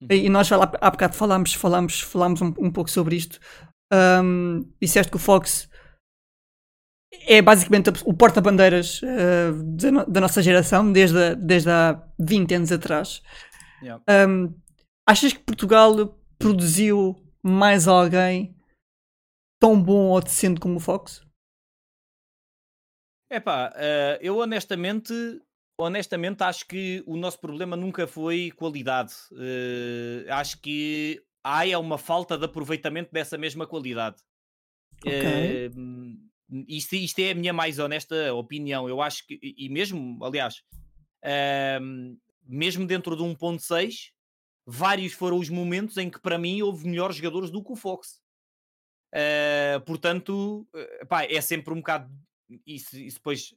Uhum. e, nós já lá, há bocado falámos, falámos, falámos um, um pouco sobre isto. Um, disseste que o Fox é basicamente o porta-bandeiras uh, da, no- da nossa geração, desde, a- desde há 20 anos atrás. Yeah. Um, achas que Portugal produziu mais alguém tão bom ou decente como o Fox? Epá, eh, eu honestamente, honestamente acho que o nosso problema nunca foi qualidade. Eh, acho que há é uma falta de aproveitamento dessa mesma qualidade. Ok. Eh, isto, isto é a minha mais honesta opinião. Eu acho que, e mesmo, aliás, ehm, mesmo dentro de 1.6, vários foram os momentos em que para mim houve melhores jogadores do que o Fox. Eh, portanto, pá, é sempre um bocado. Isso, isso depois.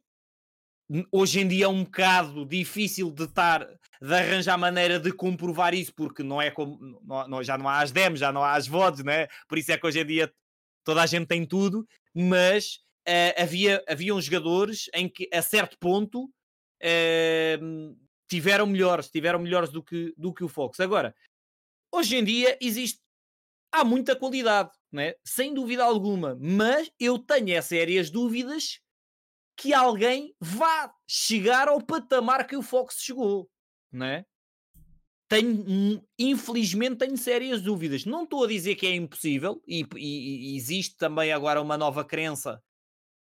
Hoje em dia é um bocado difícil de estar de arranjar maneira de comprovar isso, porque não é como não- não- já não há as demos, já não há as VODs, né? por isso é que hoje em dia toda a gente tem tudo, mas eh, havia, havia uns jogadores em que a certo ponto eh, tiveram melhores, tiveram melhores do que, do que o Fox. Agora, hoje em dia existe há muita qualidade, né? sem dúvida alguma, mas eu tenho é sérias dúvidas que alguém vá chegar ao patamar que o Fox chegou, né? Tenho, hum, infelizmente, tenho sérias dúvidas. Não estou a dizer que é impossível, e, e- e existe também agora uma nova crença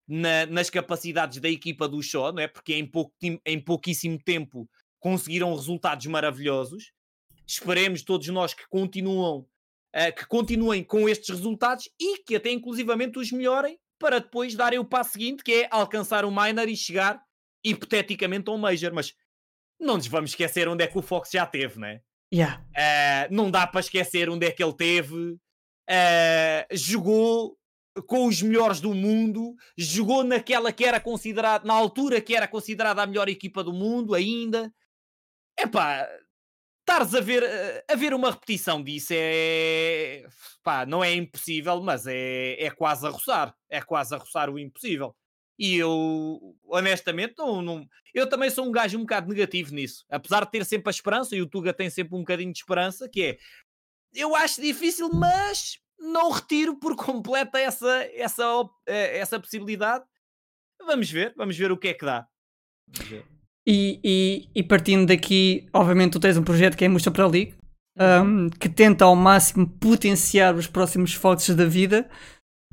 na- nas capacidades da equipa do Shaw, não é? Porque em, pouco, em pouquíssimo tempo conseguiram resultados maravilhosos. Esperemos todos nós que continuam eh, que continuem com estes resultados e que até inclusivamente os melhorem para depois darem o passo seguinte, que é alcançar o minor e chegar hipoteticamente a um major. Mas não nos vamos esquecer onde é que o Fox já teve, né? Yeah. Eh, não dá para esquecer onde é que ele teve. Eh, jogou com os melhores do mundo, jogou naquela que era considerada, na altura que era considerada a melhor equipa do mundo ainda. Epá, estares a ver, a ver uma repetição disso é pá, não é impossível, mas é, é quase a roçar, é quase a roçar o impossível. E eu, honestamente, não, não, eu também sou um gajo um bocado negativo nisso. Apesar de ter sempre a esperança, e o Tuga tem sempre um bocadinho de esperança, que é eu acho difícil, mas não retiro por completo essa, essa, eh, essa possibilidade. Vamos ver, vamos ver o que é que dá. E, e, e, partindo daqui, obviamente, tu tens um projeto que é a Musta para a League, um, que tenta ao máximo potenciar os próximos fotos da vida.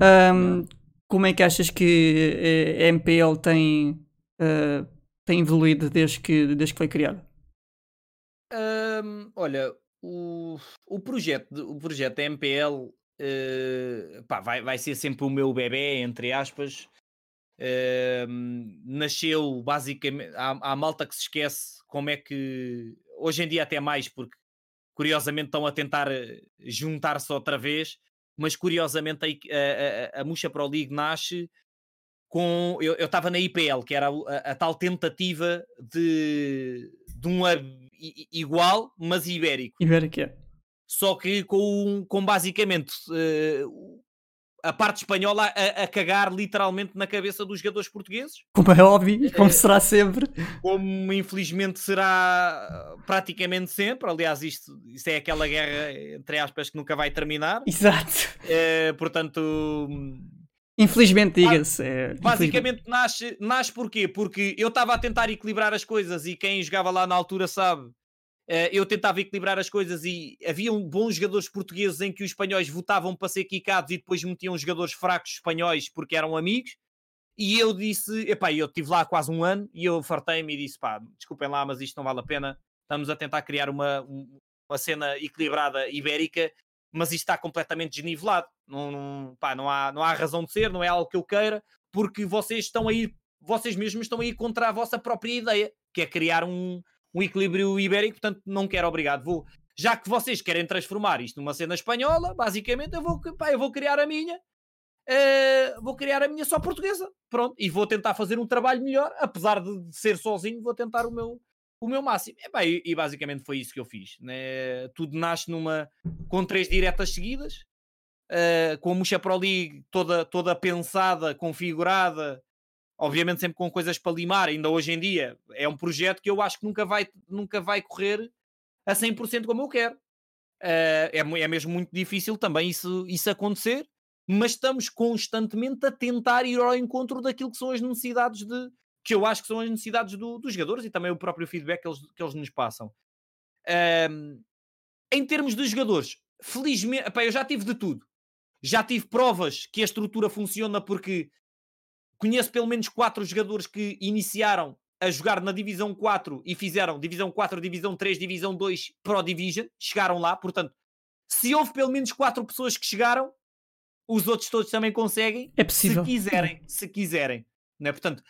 Um, como é que achas que eh, a MPL tem, uh, tem evoluído desde que, desde que foi criada? Um, olha, o, o, projeto, o projeto da MPL uh, eh, pá, vai, vai ser sempre o meu bebê, entre aspas. Uh, nasceu basicamente. Há, há malta que se esquece como é que. Hoje em dia, até mais, porque curiosamente estão a tentar juntar-se outra vez mas curiosamente a, a, a Muxa Pro League nasce com. Eu estava na IPL, que era a, a, tal tentativa de, de um igual, mas ibérico. Ibérico, é. Só que com, com basicamente uh, a parte espanhola a, a, cagar literalmente na cabeça dos jogadores portugueses. Como é óbvio, e como é, será sempre. Como infelizmente será praticamente sempre. Aliás, isto, isto é aquela guerra, entre aspas, que nunca vai terminar. Exato. É, portanto. Infelizmente, diga-se. É, basicamente nasce, nasce porquê? Porque eu estava a tentar equilibrar as coisas e quem jogava lá na altura sabe eu tentava equilibrar as coisas e haviam bons jogadores portugueses em que os espanhóis votavam para ser quicados e depois metiam jogadores fracos espanhóis porque eram amigos. E eu disse, epá, eu estive lá quase um ano e eu fartei-me e disse, pá, desculpem lá, mas isto não vale a pena. Estamos a tentar criar uma, uma cena equilibrada ibérica, mas isto está completamente desnivelado. Não, não, pá, não, há, não há razão de ser, não é algo que eu queira, porque vocês estão aí, vocês mesmos estão aí contra a vossa própria ideia, que é criar um, um equilíbrio ibérico, portanto não quero, obrigado. Vou, já que vocês querem transformar isto numa cena espanhola, basicamente eu vou, pá, eu vou criar a minha, uh, vou criar a minha só portuguesa, pronto, e vou tentar fazer um trabalho melhor, apesar de ser sozinho, vou tentar o meu, o meu máximo. E, e, e basicamente foi isso que eu fiz. Né? Tudo nasce numa com três diretas seguidas, uh, com a Muxa Pro League toda, toda pensada, configurada, obviamente sempre com coisas para limar, ainda hoje em dia é um projeto que eu acho que nunca vai, nunca vai correr a 100% como eu quero. Uh, é, é mesmo muito difícil também isso, isso acontecer, mas estamos constantemente a tentar ir ao encontro daquilo que são as necessidades de que eu acho que são as necessidades do, dos jogadores e também o próprio feedback que eles, que eles nos passam. Uh, em termos de jogadores, felizmente, epá, eu já tive de tudo. Já tive provas que a estrutura funciona porque Conheço pelo menos quatro jogadores que iniciaram a jogar na Divisão 4 e fizeram Divisão 4, Divisão 3, Divisão 2 Pro Division, chegaram lá, portanto, se houve pelo menos quatro pessoas que chegaram, os outros todos também conseguem, é possível. se quiserem, se quiserem, né? Portanto,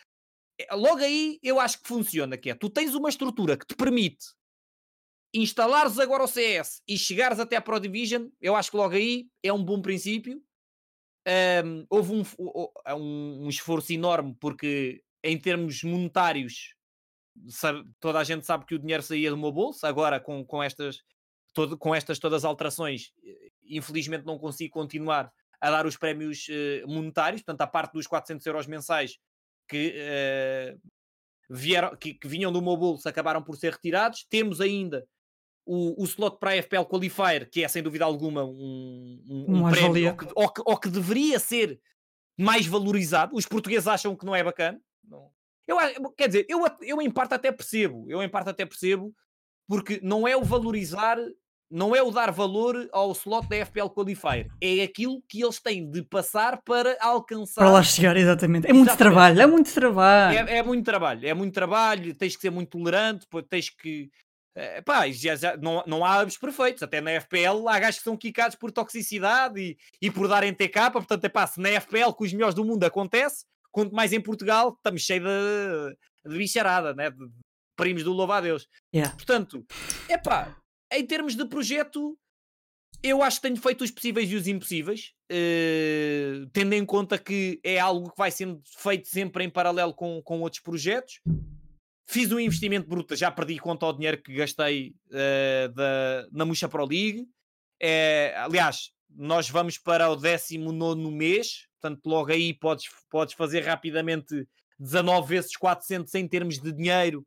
é, logo aí eu acho que funciona, que é, tu tens uma estrutura que te permite instalares agora o CS e chegares até a Pro Division, eu acho que logo aí é um bom princípio, um, houve um, um, um, esforço enorme porque em termos monetários sabe, toda a gente sabe que o dinheiro saía do meu bolso agora com, com estas todo, com estas todas alterações infelizmente não consigo continuar a dar os prémios uh, monetários, portanto a parte dos 400 euros mensais que, uh, vieram, que, que vinham do meu bolso acabaram por ser retirados, temos ainda o, o slot para a FPL Qualifier, que é sem dúvida alguma um, um, um prémio, ou que, ou, que, ou que, deveria ser mais valorizado. Os portugueses acham que não é bacana. Não. Eu, quer dizer, eu, eu em parte até percebo, eu em parte até percebo, porque não é o valorizar, não é o dar valor ao slot da FPL Qualifier, é aquilo que eles têm de passar para alcançar. Para lá chegar, exatamente. É muito exatamente. trabalho, é muito trabalho. É, é, muito trabalho, é muito trabalho, tens que ser muito tolerante, tens que é, pá, já, já, não, não há hábitos perfeitos, até na FPL há gajos que são quicados por toxicidade e, e por darem TK, portanto, é pá, se na FPL com os melhores do mundo acontece, quanto mais em Portugal, estamos cheios de, de bicharada, né? de primos do louva a Deus. Yeah. Portanto, é pá, em termos de projeto, Eu acho que tenho feito os possíveis e os impossíveis, uh, tendo em conta que é algo que vai sendo feito sempre em paralelo com, com outros projetos. Fiz um investimento bruto, já perdi conta ao dinheiro que gastei uh, da, na Muxa Pro League. É, aliás, nós vamos para o 19 mês, portanto, logo aí podes, podes fazer rapidamente 19 vezes 400 em termos de dinheiro,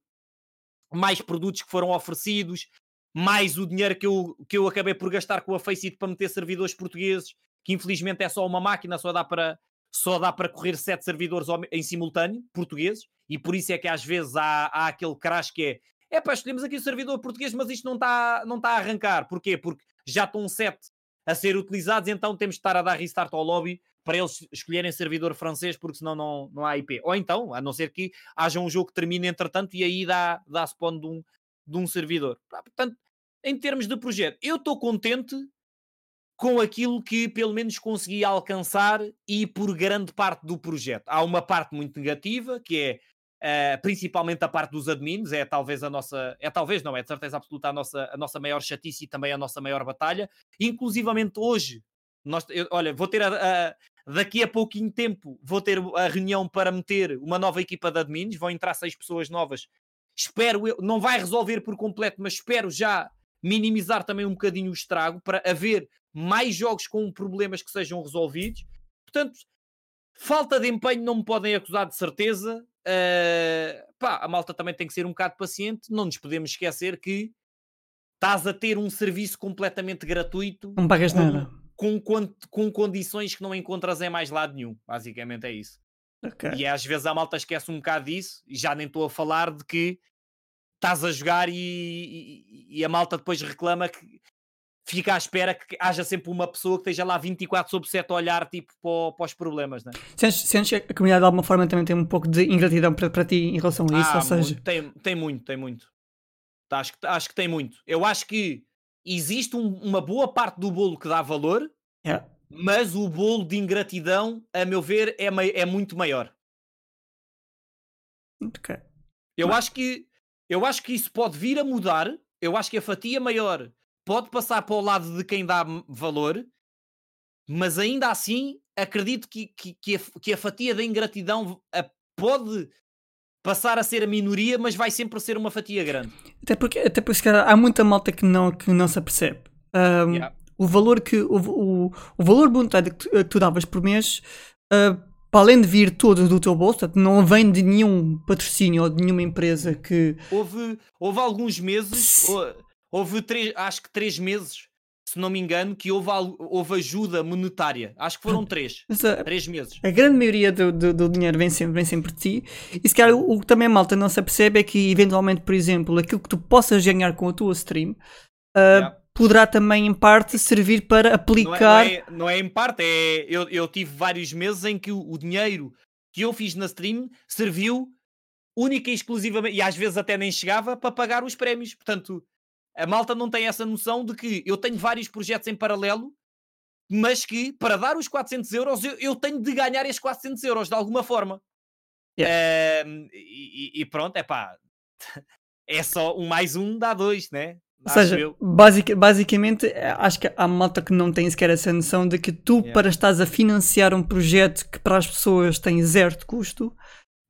mais produtos que foram oferecidos, mais o dinheiro que eu, que eu acabei por gastar com a Faceit para meter servidores portugueses, que infelizmente é só uma máquina, só dá para, só dá para correr sete servidores em simultâneo, portugueses, e por isso é que às vezes há, há aquele crash que é é pá, escolhemos aqui o servidor português, mas isto não está não tá a arrancar. Porquê? Porque já estão sete a ser utilizados, então temos de estar a dar restart ao lobby para eles escolherem servidor francês, porque senão não, não há IP. Ou então, a não ser que haja um jogo que termine entretanto e aí dá, dá spawn de um, de um servidor. Portanto, em termos de projeto, eu estou contente com aquilo que pelo menos consegui alcançar e por grande parte do projeto. Há uma parte muito negativa, que é uh, principalmente a parte dos admins, é talvez a nossa, é talvez não, é de certeza absoluta a nossa, a nossa maior chatice e também a nossa maior batalha. Inclusivamente hoje, nós, eu, olha, vou ter a, a, daqui a pouquinho tempo, vou ter a reunião para meter uma nova equipa de admins, vão entrar seis pessoas novas. Espero eu, não vai resolver por completo, mas espero já minimizar também um bocadinho o estrago para haver mais jogos com problemas que sejam resolvidos. Portanto, falta de empenho não me podem acusar de certeza. Uh, pá, a malta também tem que ser um bocado paciente. Não nos podemos esquecer que estás a ter um serviço completamente gratuito. Não pagas com, nada. Com, com, com condições que não encontras em mais lado nenhum. Basicamente é isso. Okay. E às vezes a malta esquece um bocado disso, e já nem estou a falar de que estás a jogar e, e, e, a malta depois reclama que fica à espera que haja sempre uma pessoa que esteja lá 24 sobre 7 a olhar tipo para, para os problemas, né? Sentes, sentes que a comunidade de alguma forma também tem um pouco de ingratidão para, para ti em relação a isso? Ah, ou seja... tem, tem muito, tem muito. Acho que, acho que tem muito. Eu acho que existe um, uma boa parte do bolo que dá valor, yeah. mas o bolo de ingratidão, a meu ver, é, é muito maior. Okay. Eu mas... acho que eu acho que isso pode vir a mudar. Eu acho que a fatia maior pode passar para o lado de quem dá valor, mas ainda assim acredito que, que, que, a, que a fatia da ingratidão a, pode passar a ser a minoria, mas vai sempre ser uma fatia grande. Até porque, até porque há muita malta que não, que não se apercebe. Um, yeah. O valor que o, o, o valor monetário que tu, que tu davas por mês uh, para além de vir todo do teu bolso, não vem de nenhum patrocínio ou de nenhuma empresa que. Houve, houve alguns meses, houve três, acho que três meses, se não me engano, que houve, houve ajuda monetária. Acho que foram três. A, três meses. A grande maioria do, do, do, dinheiro vem sempre, vem sempre de ti. E se calhar o, o que também a malta não se apercebe é que, eventualmente, por exemplo, aquilo que tu possas ganhar com a tua stream. Uh, yeah poderá também em parte servir para aplicar. Não é, não é, não é em parte, é, eu, eu tive vários meses em que o, o, dinheiro que eu fiz na stream serviu única e exclusivamente, e às vezes até nem chegava, para pagar os prémios. Portanto, a malta não tem essa noção de que eu tenho vários projetos em paralelo, mas que para dar os 400 euros eu, eu tenho de ganhar esses 400 euros de alguma forma. Yeah. Uh, e, e, pronto, é pá. É só um mais um dá dois, né? Ou seja, basic, basicamente, acho que há malta que não tem sequer essa noção de que tu, yeah. para estás a financiar um projeto que para as pessoas tem zero de custo,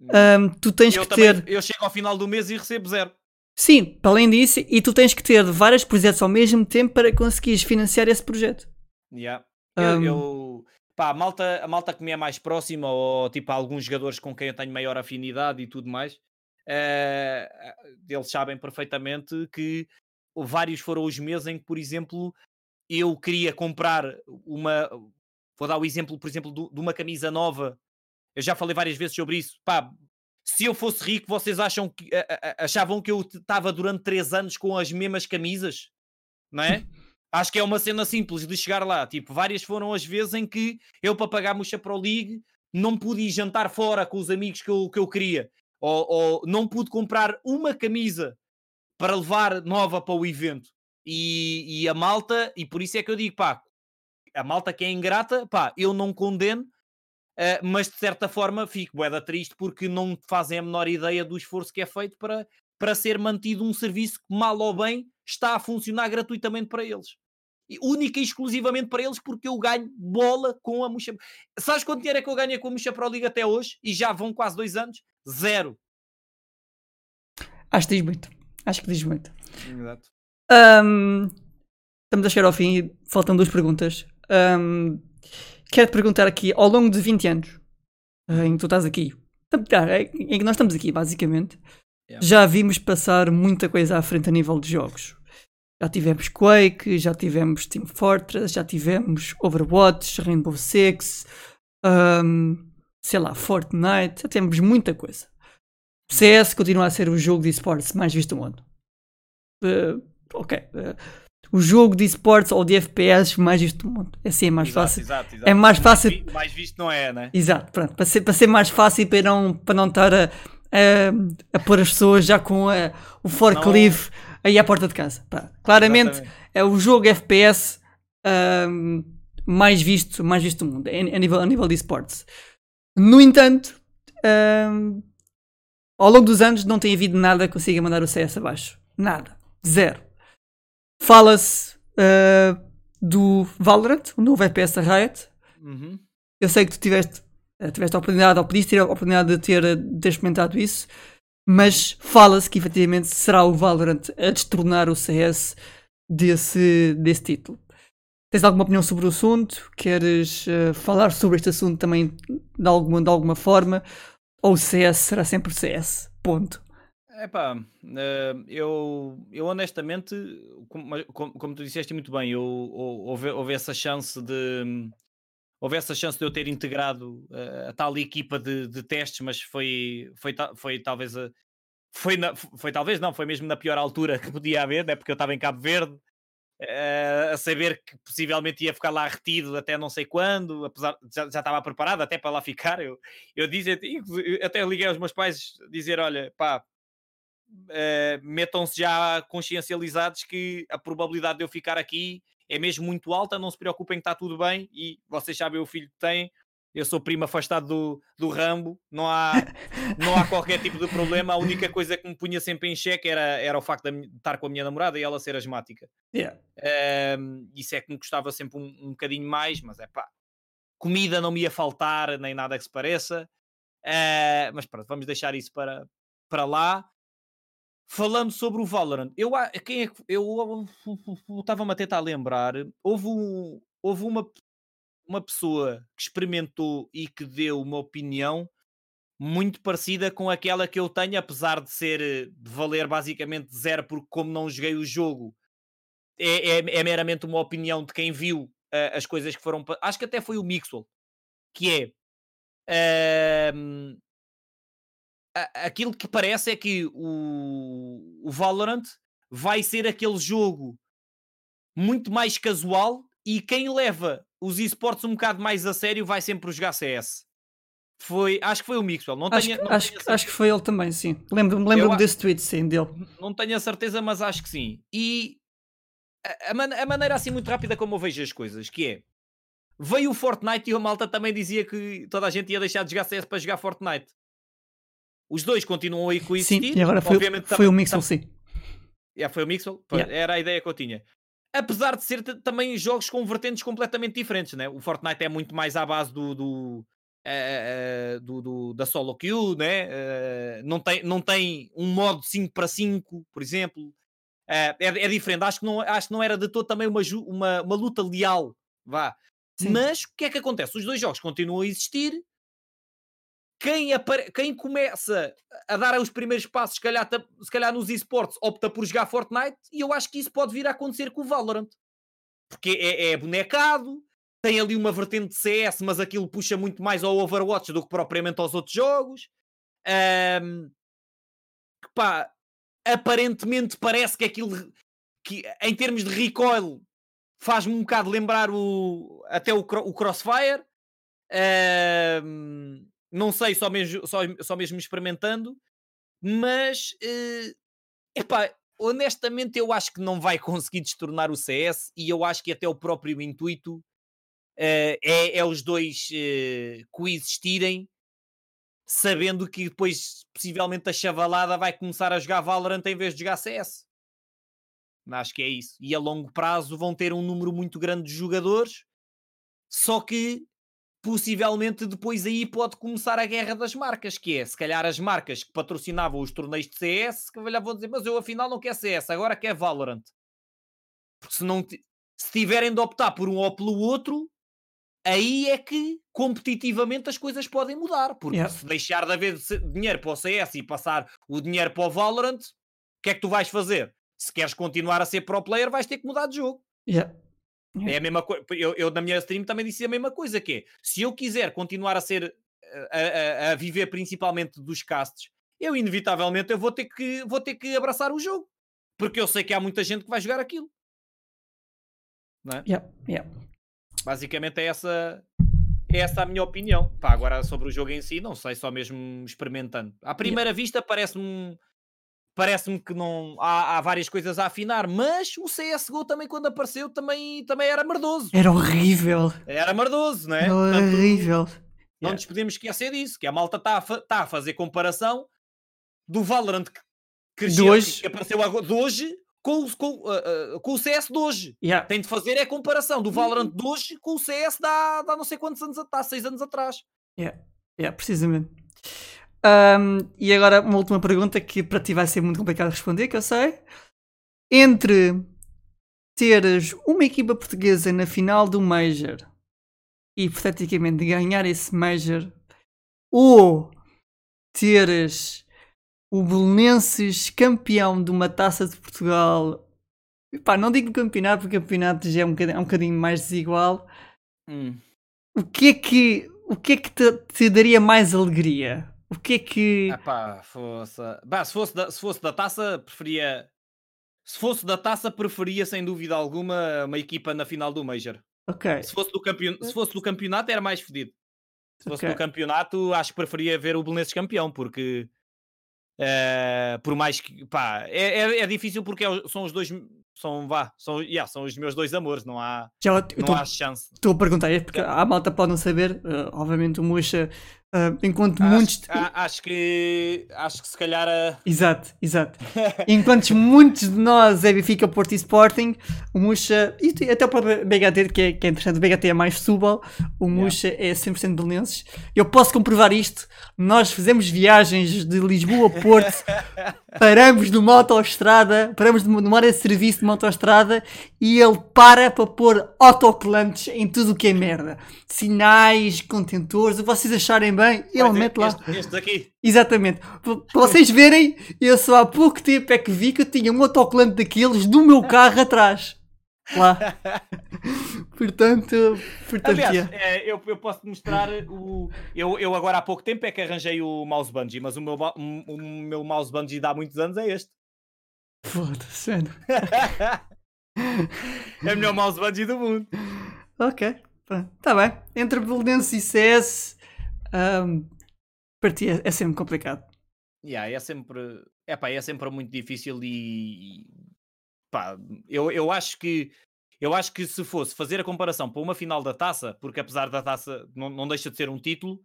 um, tu tens eu que também, ter. Eu chego ao final do mês e recebo zero. Sim, para além disso, e tu tens que ter vários projetos ao mesmo tempo para conseguires financiar esse projeto. Yeah. Um, eu, eu, pá, a malta, a malta que me é mais próxima, ou tipo alguns jogadores com quem eu tenho maior afinidade e tudo mais, uh, eles sabem perfeitamente que vários foram os meses em que, por exemplo, eu queria comprar uma. Vou dar o exemplo, por exemplo, de uma camisa nova. Eu já falei várias vezes sobre isso. Pá, se eu fosse rico, vocês acham que, achavam que eu estava durante três anos com as mesmas camisas? Não é? [laughs] Acho que é uma cena simples de chegar lá. Tipo, várias foram as vezes em que eu, para pagar Muxa Pro League, não pude ir jantar fora com os amigos que eu, que eu queria. Ou, ou não pude comprar uma camisa para levar nova para o evento. E, e, a malta, e por isso é que eu digo, pá, a malta que é ingrata, pá, eu não condeno, uh, mas de certa forma fico bué triste porque não fazem a menor ideia do esforço que é feito para, para ser mantido um serviço que, mal ou bem, está a funcionar gratuitamente para eles. única e exclusivamente para eles, porque eu ganho bola com a Muxa. Sabes quanto dinheiro é que eu ganhei com a Muxa Pro League até hoje? E já vão quase dois anos? Zero. Acho que diz muito. Acho que diz muito. Exato. Um, estamos a chegar ao fim e faltam duas perguntas. Um, quero te perguntar aqui, ao longo de 20 anos em que tu estás aqui, em que nós estamos aqui, basicamente, yeah. já vimos passar muita coisa à frente a nível de jogos. Já tivemos Quake, já tivemos Team Fortress, já tivemos Overwatch, Rainbow Six, um, sei lá, Fortnite, já temos muita coisa. CS continua a ser o jogo de esportes mais visto do mundo. Uh, ok. Uh, o jogo de esportes ou de FPS mais visto do mundo. É assim, é mais exato, fácil. Exato, exato. É mais fácil. Mais, mais, visto não é, né? Exato, pronto. Para ser, para ser mais fácil para não, para não estar a, a, a pôr as pessoas já com a, o forklift não... aí à porta de casa. Pá, claramente Exatamente. é o jogo FPS um, mais visto, mais visto do mundo, a, a nível, a nível de esportes. No entanto, um, ao longo dos anos não tem havido nada que consiga mandar o CS abaixo. Nada. Zero. Fala-se uh, do Valorant, o novo FPS da Riot. Uhum. Eu sei que tu tiveste, uh, tiveste a oportunidade, ou pediste ter a oportunidade de ter, de ter experimentado isso, mas fala-se que efetivamente será o Valorant a destornar o CS desse, desse título. Tens alguma opinião sobre o assunto? Queres uh, falar sobre este assunto também de alguma, de alguma forma? Ou o CS será sempre o CS. Ponto. Epá, uh, eu, eu honestamente, como, como, tu disseste muito bem, eu, houve, houve essa chance de houve essa chance de eu ter integrado uh, a tal equipa de, de, testes, mas foi, foi, foi talvez a, foi, na, foi talvez não, foi mesmo na pior altura [laughs] que podia haver, né? porque eu estava em Cabo Verde, a saber que possivelmente ia ficar lá retido até não sei quando, apesar já, já estava preparado até para lá ficar. Eu, eu dizia, até liguei aos meus pais dizer: olha, pá, uh, metam-se já consciencializados que a probabilidade de eu ficar aqui é mesmo muito alta, não se preocupem que está tudo bem e vocês sabem o filho que têm, eu sou primo afastado do, do Rambo, não há, não há qualquer tipo de problema. A única coisa que me punha sempre em xeque era, era o facto de estar com a minha namorada e ela ser asmática. Yeah. Um, isso é que me custava sempre um, um bocadinho mais, mas é pá, comida não me ia faltar, nem nada que se pareça. Uh, mas pronto, vamos deixar isso para, para lá. Falando sobre o Valorant, eu, quem é, eu estava-me a tentar lembrar, houve, um, houve uma uma pessoa que experimentou e que deu uma opinião muito parecida com aquela que eu tenho, apesar de ser de valer basicamente zero, porque como não joguei o jogo, é, é, é meramente uma opinião de quem viu uh, as coisas que foram. Acho que até foi o Mixwell, que é uh, aquilo que parece é que o, o Valorant vai ser aquele jogo muito mais casual e quem leva os esportes um bocado mais a sério vai sempre jogar CS. Foi, acho que foi o Mixwell. Não acho, tenho, não acho, tenho acho que foi ele também, sim. Lembro-me lembro desse tweet, sim, dele. Não tenho a certeza, mas acho que sim. E a, a, man a, maneira assim muito rápida como eu vejo as coisas, que é veio o Fortnite e a malta também dizia que toda a gente ia deixar de jogar CS para jogar Fortnite. Os dois continuam aí com isso. Sim, e agora foi, Obviamente, foi também, o Mixwell, sim. Yeah, foi o Mixwell? Yeah. Era a ideia que eu tinha apesar de ser também jogos com vertentes completamente diferentes, né? O Fortnite é muito mais à base do, do, uh, uh, do, do da solo queue, né? Uh, não, tem, não tem um modo 5 para 5, por exemplo. É, é, diferente. Acho que, não, acho que não era de todo também uma, uma, uma luta leal, vá. Sim. Mas o que é que acontece? Os dois jogos continuam a existir quem, apare... quem começa a dar os primeiros passos, se calhar, se calhar nos esportes, opta por jogar Fortnite, e eu acho que isso pode vir a acontecer com o Valorant. Porque é, é bonecado, tem ali uma vertente de CS, mas aquilo puxa muito mais ao Overwatch do que propriamente aos outros jogos. Um, pá, aparentemente parece que aquilo que em termos de recoil faz-me um bocado lembrar o, até o, o Crossfire. Um, não sei, só mesmo, só, só mesmo experimentando, mas uh, epá, honestamente eu acho que não vai conseguir destornar o CS e eu acho que até o próprio intuito uh, é, é, os dois uh, coexistirem, sabendo que depois possivelmente a chavalada vai começar a jogar Valorant em vez de jogar CS. Acho que é isso. E a longo prazo vão ter um número muito grande de jogadores, só que possivelmente depois aí pode começar a guerra das marcas, que é se calhar as marcas que patrocinavam os torneios de CS, que vão dizer, mas eu afinal não quero CS, agora quero Valorant. Porque se não se tiverem de optar por um ou pelo outro, aí é que competitivamente as coisas podem mudar. Porque yeah. se deixar de haver dinheiro para o CS e passar o dinheiro para o Valorant, o que é que tu vais fazer? Se queres continuar a ser pro player, vais ter que mudar de jogo. Yeah. É a mesma coisa. Eu, eu, na minha stream também disse a mesma coisa: que é, se eu quiser continuar a ser a, a, a viver principalmente dos casts, eu inevitavelmente eu vou ter que vou ter que abraçar o jogo. Porque eu sei que há muita gente que vai jogar aquilo. Não é? Yeah, yeah. Basicamente é essa, é essa a minha opinião. Pá, agora sobre o jogo em si, não sei, só mesmo experimentando. À primeira yeah. vista parece-me parece-me que não há, há, várias coisas a afinar, mas o CSGO também quando apareceu também, também era merdoso. Era horrível. Era merdoso, não é? Era horrível. Não yeah. nos podemos esquecer disso, que a malta está a, tá a fazer comparação do Valorant que, cresceu, de hoje. que apareceu de hoje com, com, uh, uh, com o CS de hoje. Yeah. Tem de fazer é a comparação do Valorant de hoje com o CS da, da não sei quantos anos, há seis anos atrás. Yeah. Yeah, precisamente. Um, e agora uma última pergunta que para ti vai ser muito complicado responder, que eu sei. Entre teres uma equipa portuguesa na final do Major e hipoteticamente ganhar esse Major, ou teres o Belenenses campeão de uma taça de Portugal. Pá, não digo campeonato, porque o campeonato já é um bocadinho, é um bocadinho mais desigual. Hum. O que é que, o que, é que te, te, daria mais alegria? O que é que. Epá, fosse... Bah, se, fosse da, se fosse da taça, preferia. Se fosse da taça, preferia sem dúvida alguma uma equipa na final do Major. Ok. Se fosse do, campeon... se fosse do campeonato, era mais fedido. Se fosse okay. do campeonato, acho que preferia ver o Belenenses campeão, porque Uh, por mais que pá, é, é, é, difícil porque é são os dois são, vá, são, yeah, são os meus dois amores, não há, Já, não tô, há chance. Estou a perguntar, é porque a malta pode não saber, uh, obviamente o Mocha Uh, enquanto acho, muitos. Acho que. Acho que se calhar. Uh... Exato, exato. [laughs] enquanto muitos de nós é Benfica, Porto e Sporting, o Muxa. E até o próprio BHT, que é, que é interessante, o BHT é mais Setúbal, o Muxa yeah. é 100% belenenses. Eu posso comprovar isto. Nós fizemos viagens de Lisboa a Porto, [laughs] paramos numa autoestrada, paramos numa área de serviço de uma autoestrada e ele para para pôr autocolantes em tudo o que é merda. Sinais, contentores, o que vocês acharem bem bem, ele mete lá. Este, este aqui. Exatamente. Para vocês verem, eu só há pouco tempo é que vi que eu tinha um autocolante daqueles do meu carro atrás. Lá. [laughs] portanto, portanto Aliás, é, eu, eu posso mostrar o. Eu, eu agora há pouco tempo é que arranjei o mouse bungee, mas o meu, o, meu mouse bungee de há muitos anos é este. Foda-se, [laughs] é o melhor mouse bungee do mundo. Ok, está bem. Entre Belenense e CS, um, para ti é, é, sempre complicado. Yeah, é sempre epá, é sempre muito difícil e pá, eu, eu acho que eu acho que se fosse fazer a comparação para uma final da taça, porque apesar da taça não, não deixa de ser um título,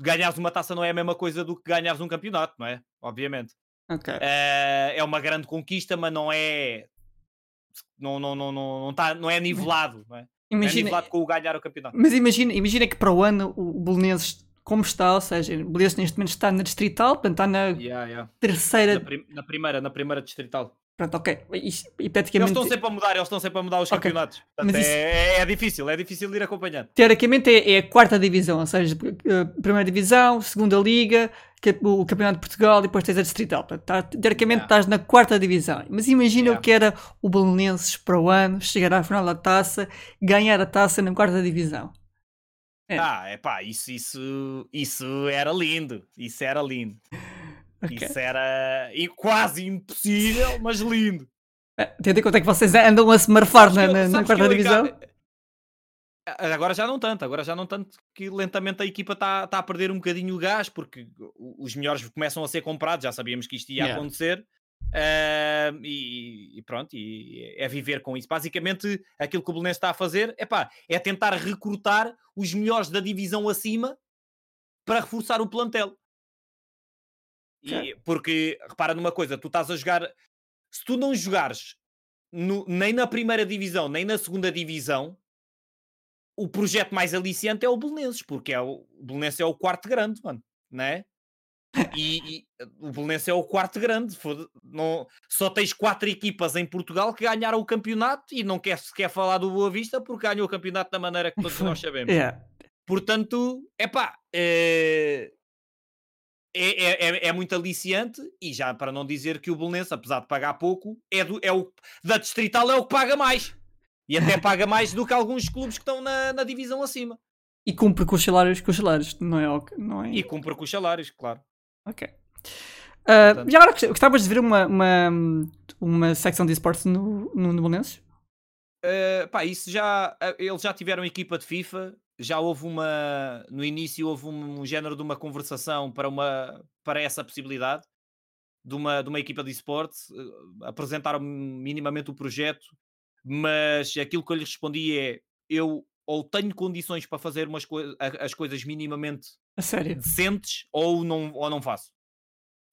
ganhares uma taça não é a mesma coisa do que ganhares um campeonato, não é? Obviamente. Okay. É, é uma grande conquista, mas não é não, não, não, não, não, tá, não é [laughs] nivelado, não é? Imagina, é com o ganhar o campeonato. Mas imagina, imagina que para o ano o Belenenses, como está, ou seja, o Belenenses neste momento está na Distrital, portanto está na yeah, yeah. terceira. Na, prim na, primeira, na primeira Distrital. Pronto, ok. E, praticamente... Eles estão sempre a mudar, eles estão sempre a mudar os okay. campeonatos. Portanto, isso... é, é, difícil, é difícil de ir acompanhando. Teoricamente é, é a quarta divisão, ou seja, eh, primeira divisão, segunda liga, o Campeonato de Portugal e depois tens a Distrital. Tá, teoricamente yeah. estás na quarta divisão. Mas imagina yeah. o que era o Belenenses para o ano, chegar à final da taça, ganhar a taça na quarta divisão. É. Ah, é pá, isso, isso, isso era lindo. Isso era lindo. [laughs] Okay. Isso era quase impossível, mas lindo. É, tendo em conta que vocês andam a se marfar na, na, na quarta divisão. Agora já não tanto, agora já não tanto que lentamente a equipa está tá a perder um bocadinho o gás, porque os melhores começam a ser comprados, já sabíamos que isto ia yeah. acontecer. Uh, e, e, pronto, e é viver com isso. Basicamente, aquilo que o Belenenses está a fazer epá, é tentar recrutar os melhores da divisão acima para reforçar o plantel. E, porque, repara numa coisa, tu estás a jogar. Se tu não jogares no, nem na primeira divisão, nem na segunda divisão, o projeto mais aliciante é o Belenenses, porque é o, o Belenenses é o quarto grande, mano, né? E, e o Belenenses é o quarto grande. Não, só tens quatro equipas em Portugal que ganharam o campeonato e não quer sequer falar do Boa Vista porque ganhou o campeonato da maneira que todos nós [laughs] sabemos. Yeah. Portanto, epá, é, é, é, é muito aliciante e já para não dizer que o Belenenses, apesar de pagar pouco, é, do, é o, da Distrital é o que paga mais. E até paga mais do que alguns clubes que estão na, na divisão acima. E cumpre com os salários, com os salários, não é? Não é... E cumpre com os salários, claro. Ok. Uh, já agora gostavas de ver uma, uma, uma secção de esportes no, no, no? Uh, pá, isso já. Uh, eles já tiveram equipa de FIFA, já houve uma. No início houve um, um, género de uma conversação para, uma, para essa possibilidade de uma, de uma equipa de esportes. Uh, apresentaram minimamente o projeto, mas aquilo que eu lhes respondi é: eu ou tenho condições para fazer umas as coisas minimamente? Decentes ou não, ou não faço.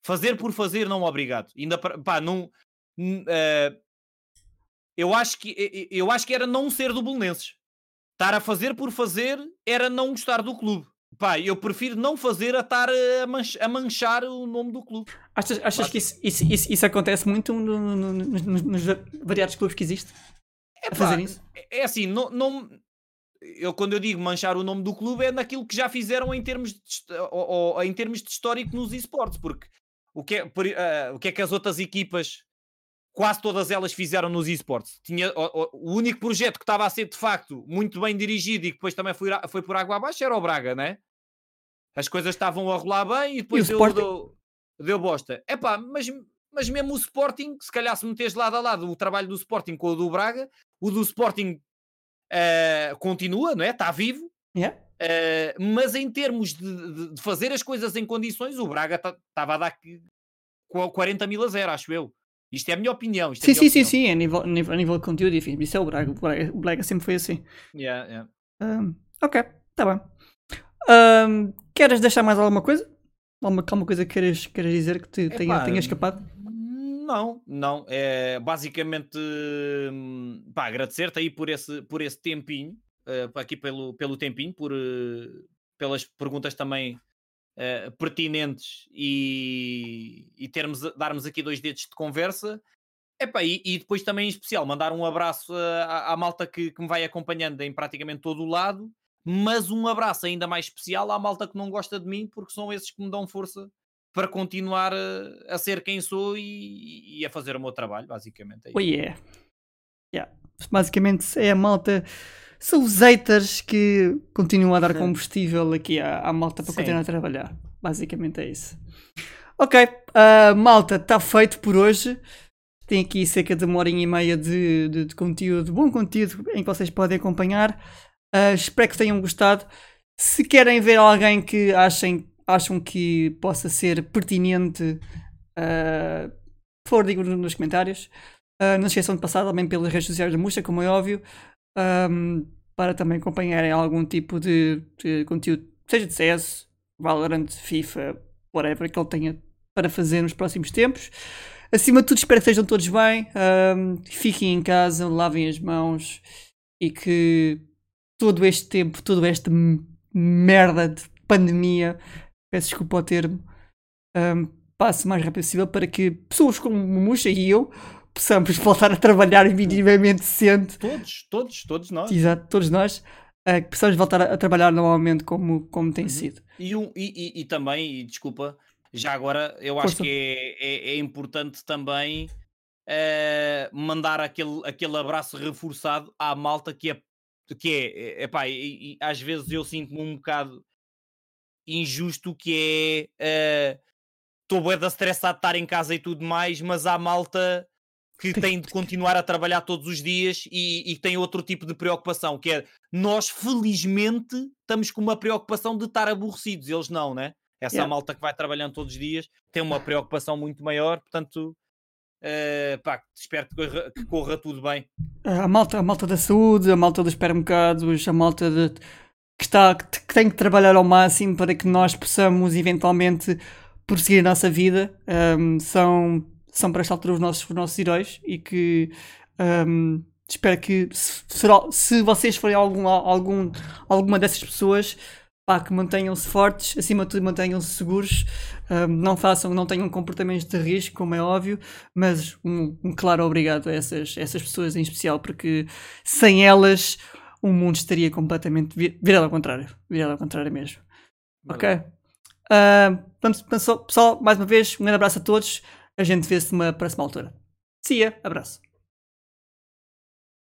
Fazer por fazer, não obrigado. Ainda pá, não. Uh, eu acho que eu acho que era não ser do Belenenses. Estar a fazer por fazer era não gostar do clube. Pá, eu prefiro não fazer a estar a, manch a manchar o nome do clube. Achas, achas que isso, isso, isso, isso, acontece muito no, no, no, nos variados clubes que existem? É, pá, fazer isso? é assim, não, não, eu quando eu digo manchar o nome do clube é naquilo que já fizeram em termos de, ou, ou, em termos de histórico nos esportes, porque o que, é, uh, o que é que as outras equipas, quase todas elas fizeram nos esportes? Tinha, o, o, único projeto que estava a ser de facto muito bem dirigido e que depois também foi, foi por água abaixo era o Braga, né? As coisas estavam a rolar bem e depois e deu, deu, deu bosta. É pá, mas, mas mesmo o Sporting, se calhar se meteres lado a lado o trabalho do Sporting com o do Braga, o do Sporting uh, continua, não é? Está vivo. Yeah. Uh, mas em termos de, de, fazer as coisas em condições, o Braga estava a dar 40 mil a zero, acho eu. Isto é a minha opinião. sim, é sim, sim, sim, a nível, a nível, de conteúdo, enfim, isso é o Braga. O Braga, sempre foi assim. Yeah, yeah. Um, ok, está bem. Um, queres deixar mais alguma coisa? Alguma, alguma coisa que queres, queres dizer que te tenha, tenha escapado? Não, não. É basicamente hum, pá, agradecer-te aí por esse, por esse tempinho, uh, aqui pelo, pelo tempinho, por, uh, pelas perguntas também uh, pertinentes e, e termos, darmos aqui dois dedos de conversa. Epá, e, e depois também em especial mandar um abraço à, à malta que, que me vai acompanhando em praticamente todo o lado, mas um abraço ainda mais especial à malta que não gosta de mim, porque são esses que me dão força para continuar a, a ser quem sou e, e, a fazer o meu trabalho, basicamente. É oh yeah. yeah. Basicamente é a malta, são os haters que continuam a dar [laughs] combustível aqui à, à malta para Sim. continuar a trabalhar. Basicamente é isso. Ok, uh, malta, está feito por hoje. Tem aqui cerca de uma horinha e meia de, de, de conteúdo, bom conteúdo em que vocês podem acompanhar. Uh, espero que tenham gostado. Se querem ver alguém que achem acham que possa ser pertinente, uh, por digam nos comentários. Uh, não se esqueçam de passar também pelas redes sociais da Muxa, como é óbvio, um, para também acompanharem algum tipo de, de, conteúdo, seja de CS, Valorant, FIFA, whatever que ele tenha para fazer nos próximos tempos. Acima de tudo, espero que estejam todos bem, um, fiquem em casa, lavem as mãos e que todo este tempo, toda esta merda de pandemia peço desculpa ao termo, um, passe o mais rápido possível para que pessoas como Muxa e eu possamos [laughs] voltar a trabalhar minimamente decente. Todos, todos, todos nós. Exato, todos nós. Uh, que possamos voltar a, a, trabalhar normalmente como, como tem uhum. sido. E, um, e, e, e, também, e desculpa, já agora eu acho Força. que é, é, é, importante também uh, mandar aquele, aquele abraço reforçado à malta que é que é, é, é e, e, às vezes eu sinto-me um bocado injusto que é estou uh, bué da estressado de estar em casa e tudo mais, mas há malta que tem de continuar a trabalhar todos os dias e, e tem outro tipo de preocupação, que é nós felizmente estamos com uma preocupação de estar aborrecidos, eles não, né? Essa yeah. malta que vai trabalhando todos os dias tem uma preocupação muito maior, portanto, uh, pá, espero que corra, que corra, tudo bem. A malta, a malta da saúde, a malta dos supermercados, a malta de que, está, que tem que trabalhar ao máximo para que nós possamos eventualmente prosseguir a nossa vida. Um, são, são para esta altura os nossos, os nossos heróis e que Um, espero que se, se vocês forem algum, algum, alguma dessas pessoas, pá, que mantenham-se fortes, acima de tudo mantenham-se seguros, um, não façam, não tenham comportamentos de risco, como é óbvio, mas um, um claro obrigado a essas, essas pessoas em especial, porque sem elas o mundo estaria completamente virado ao contrário, virado ao contrário mesmo. Ok? Uh, vamos, pessoal, mais uma vez, um grande abraço a todos. A gente vê-se numa próxima altura. See ya, abraço.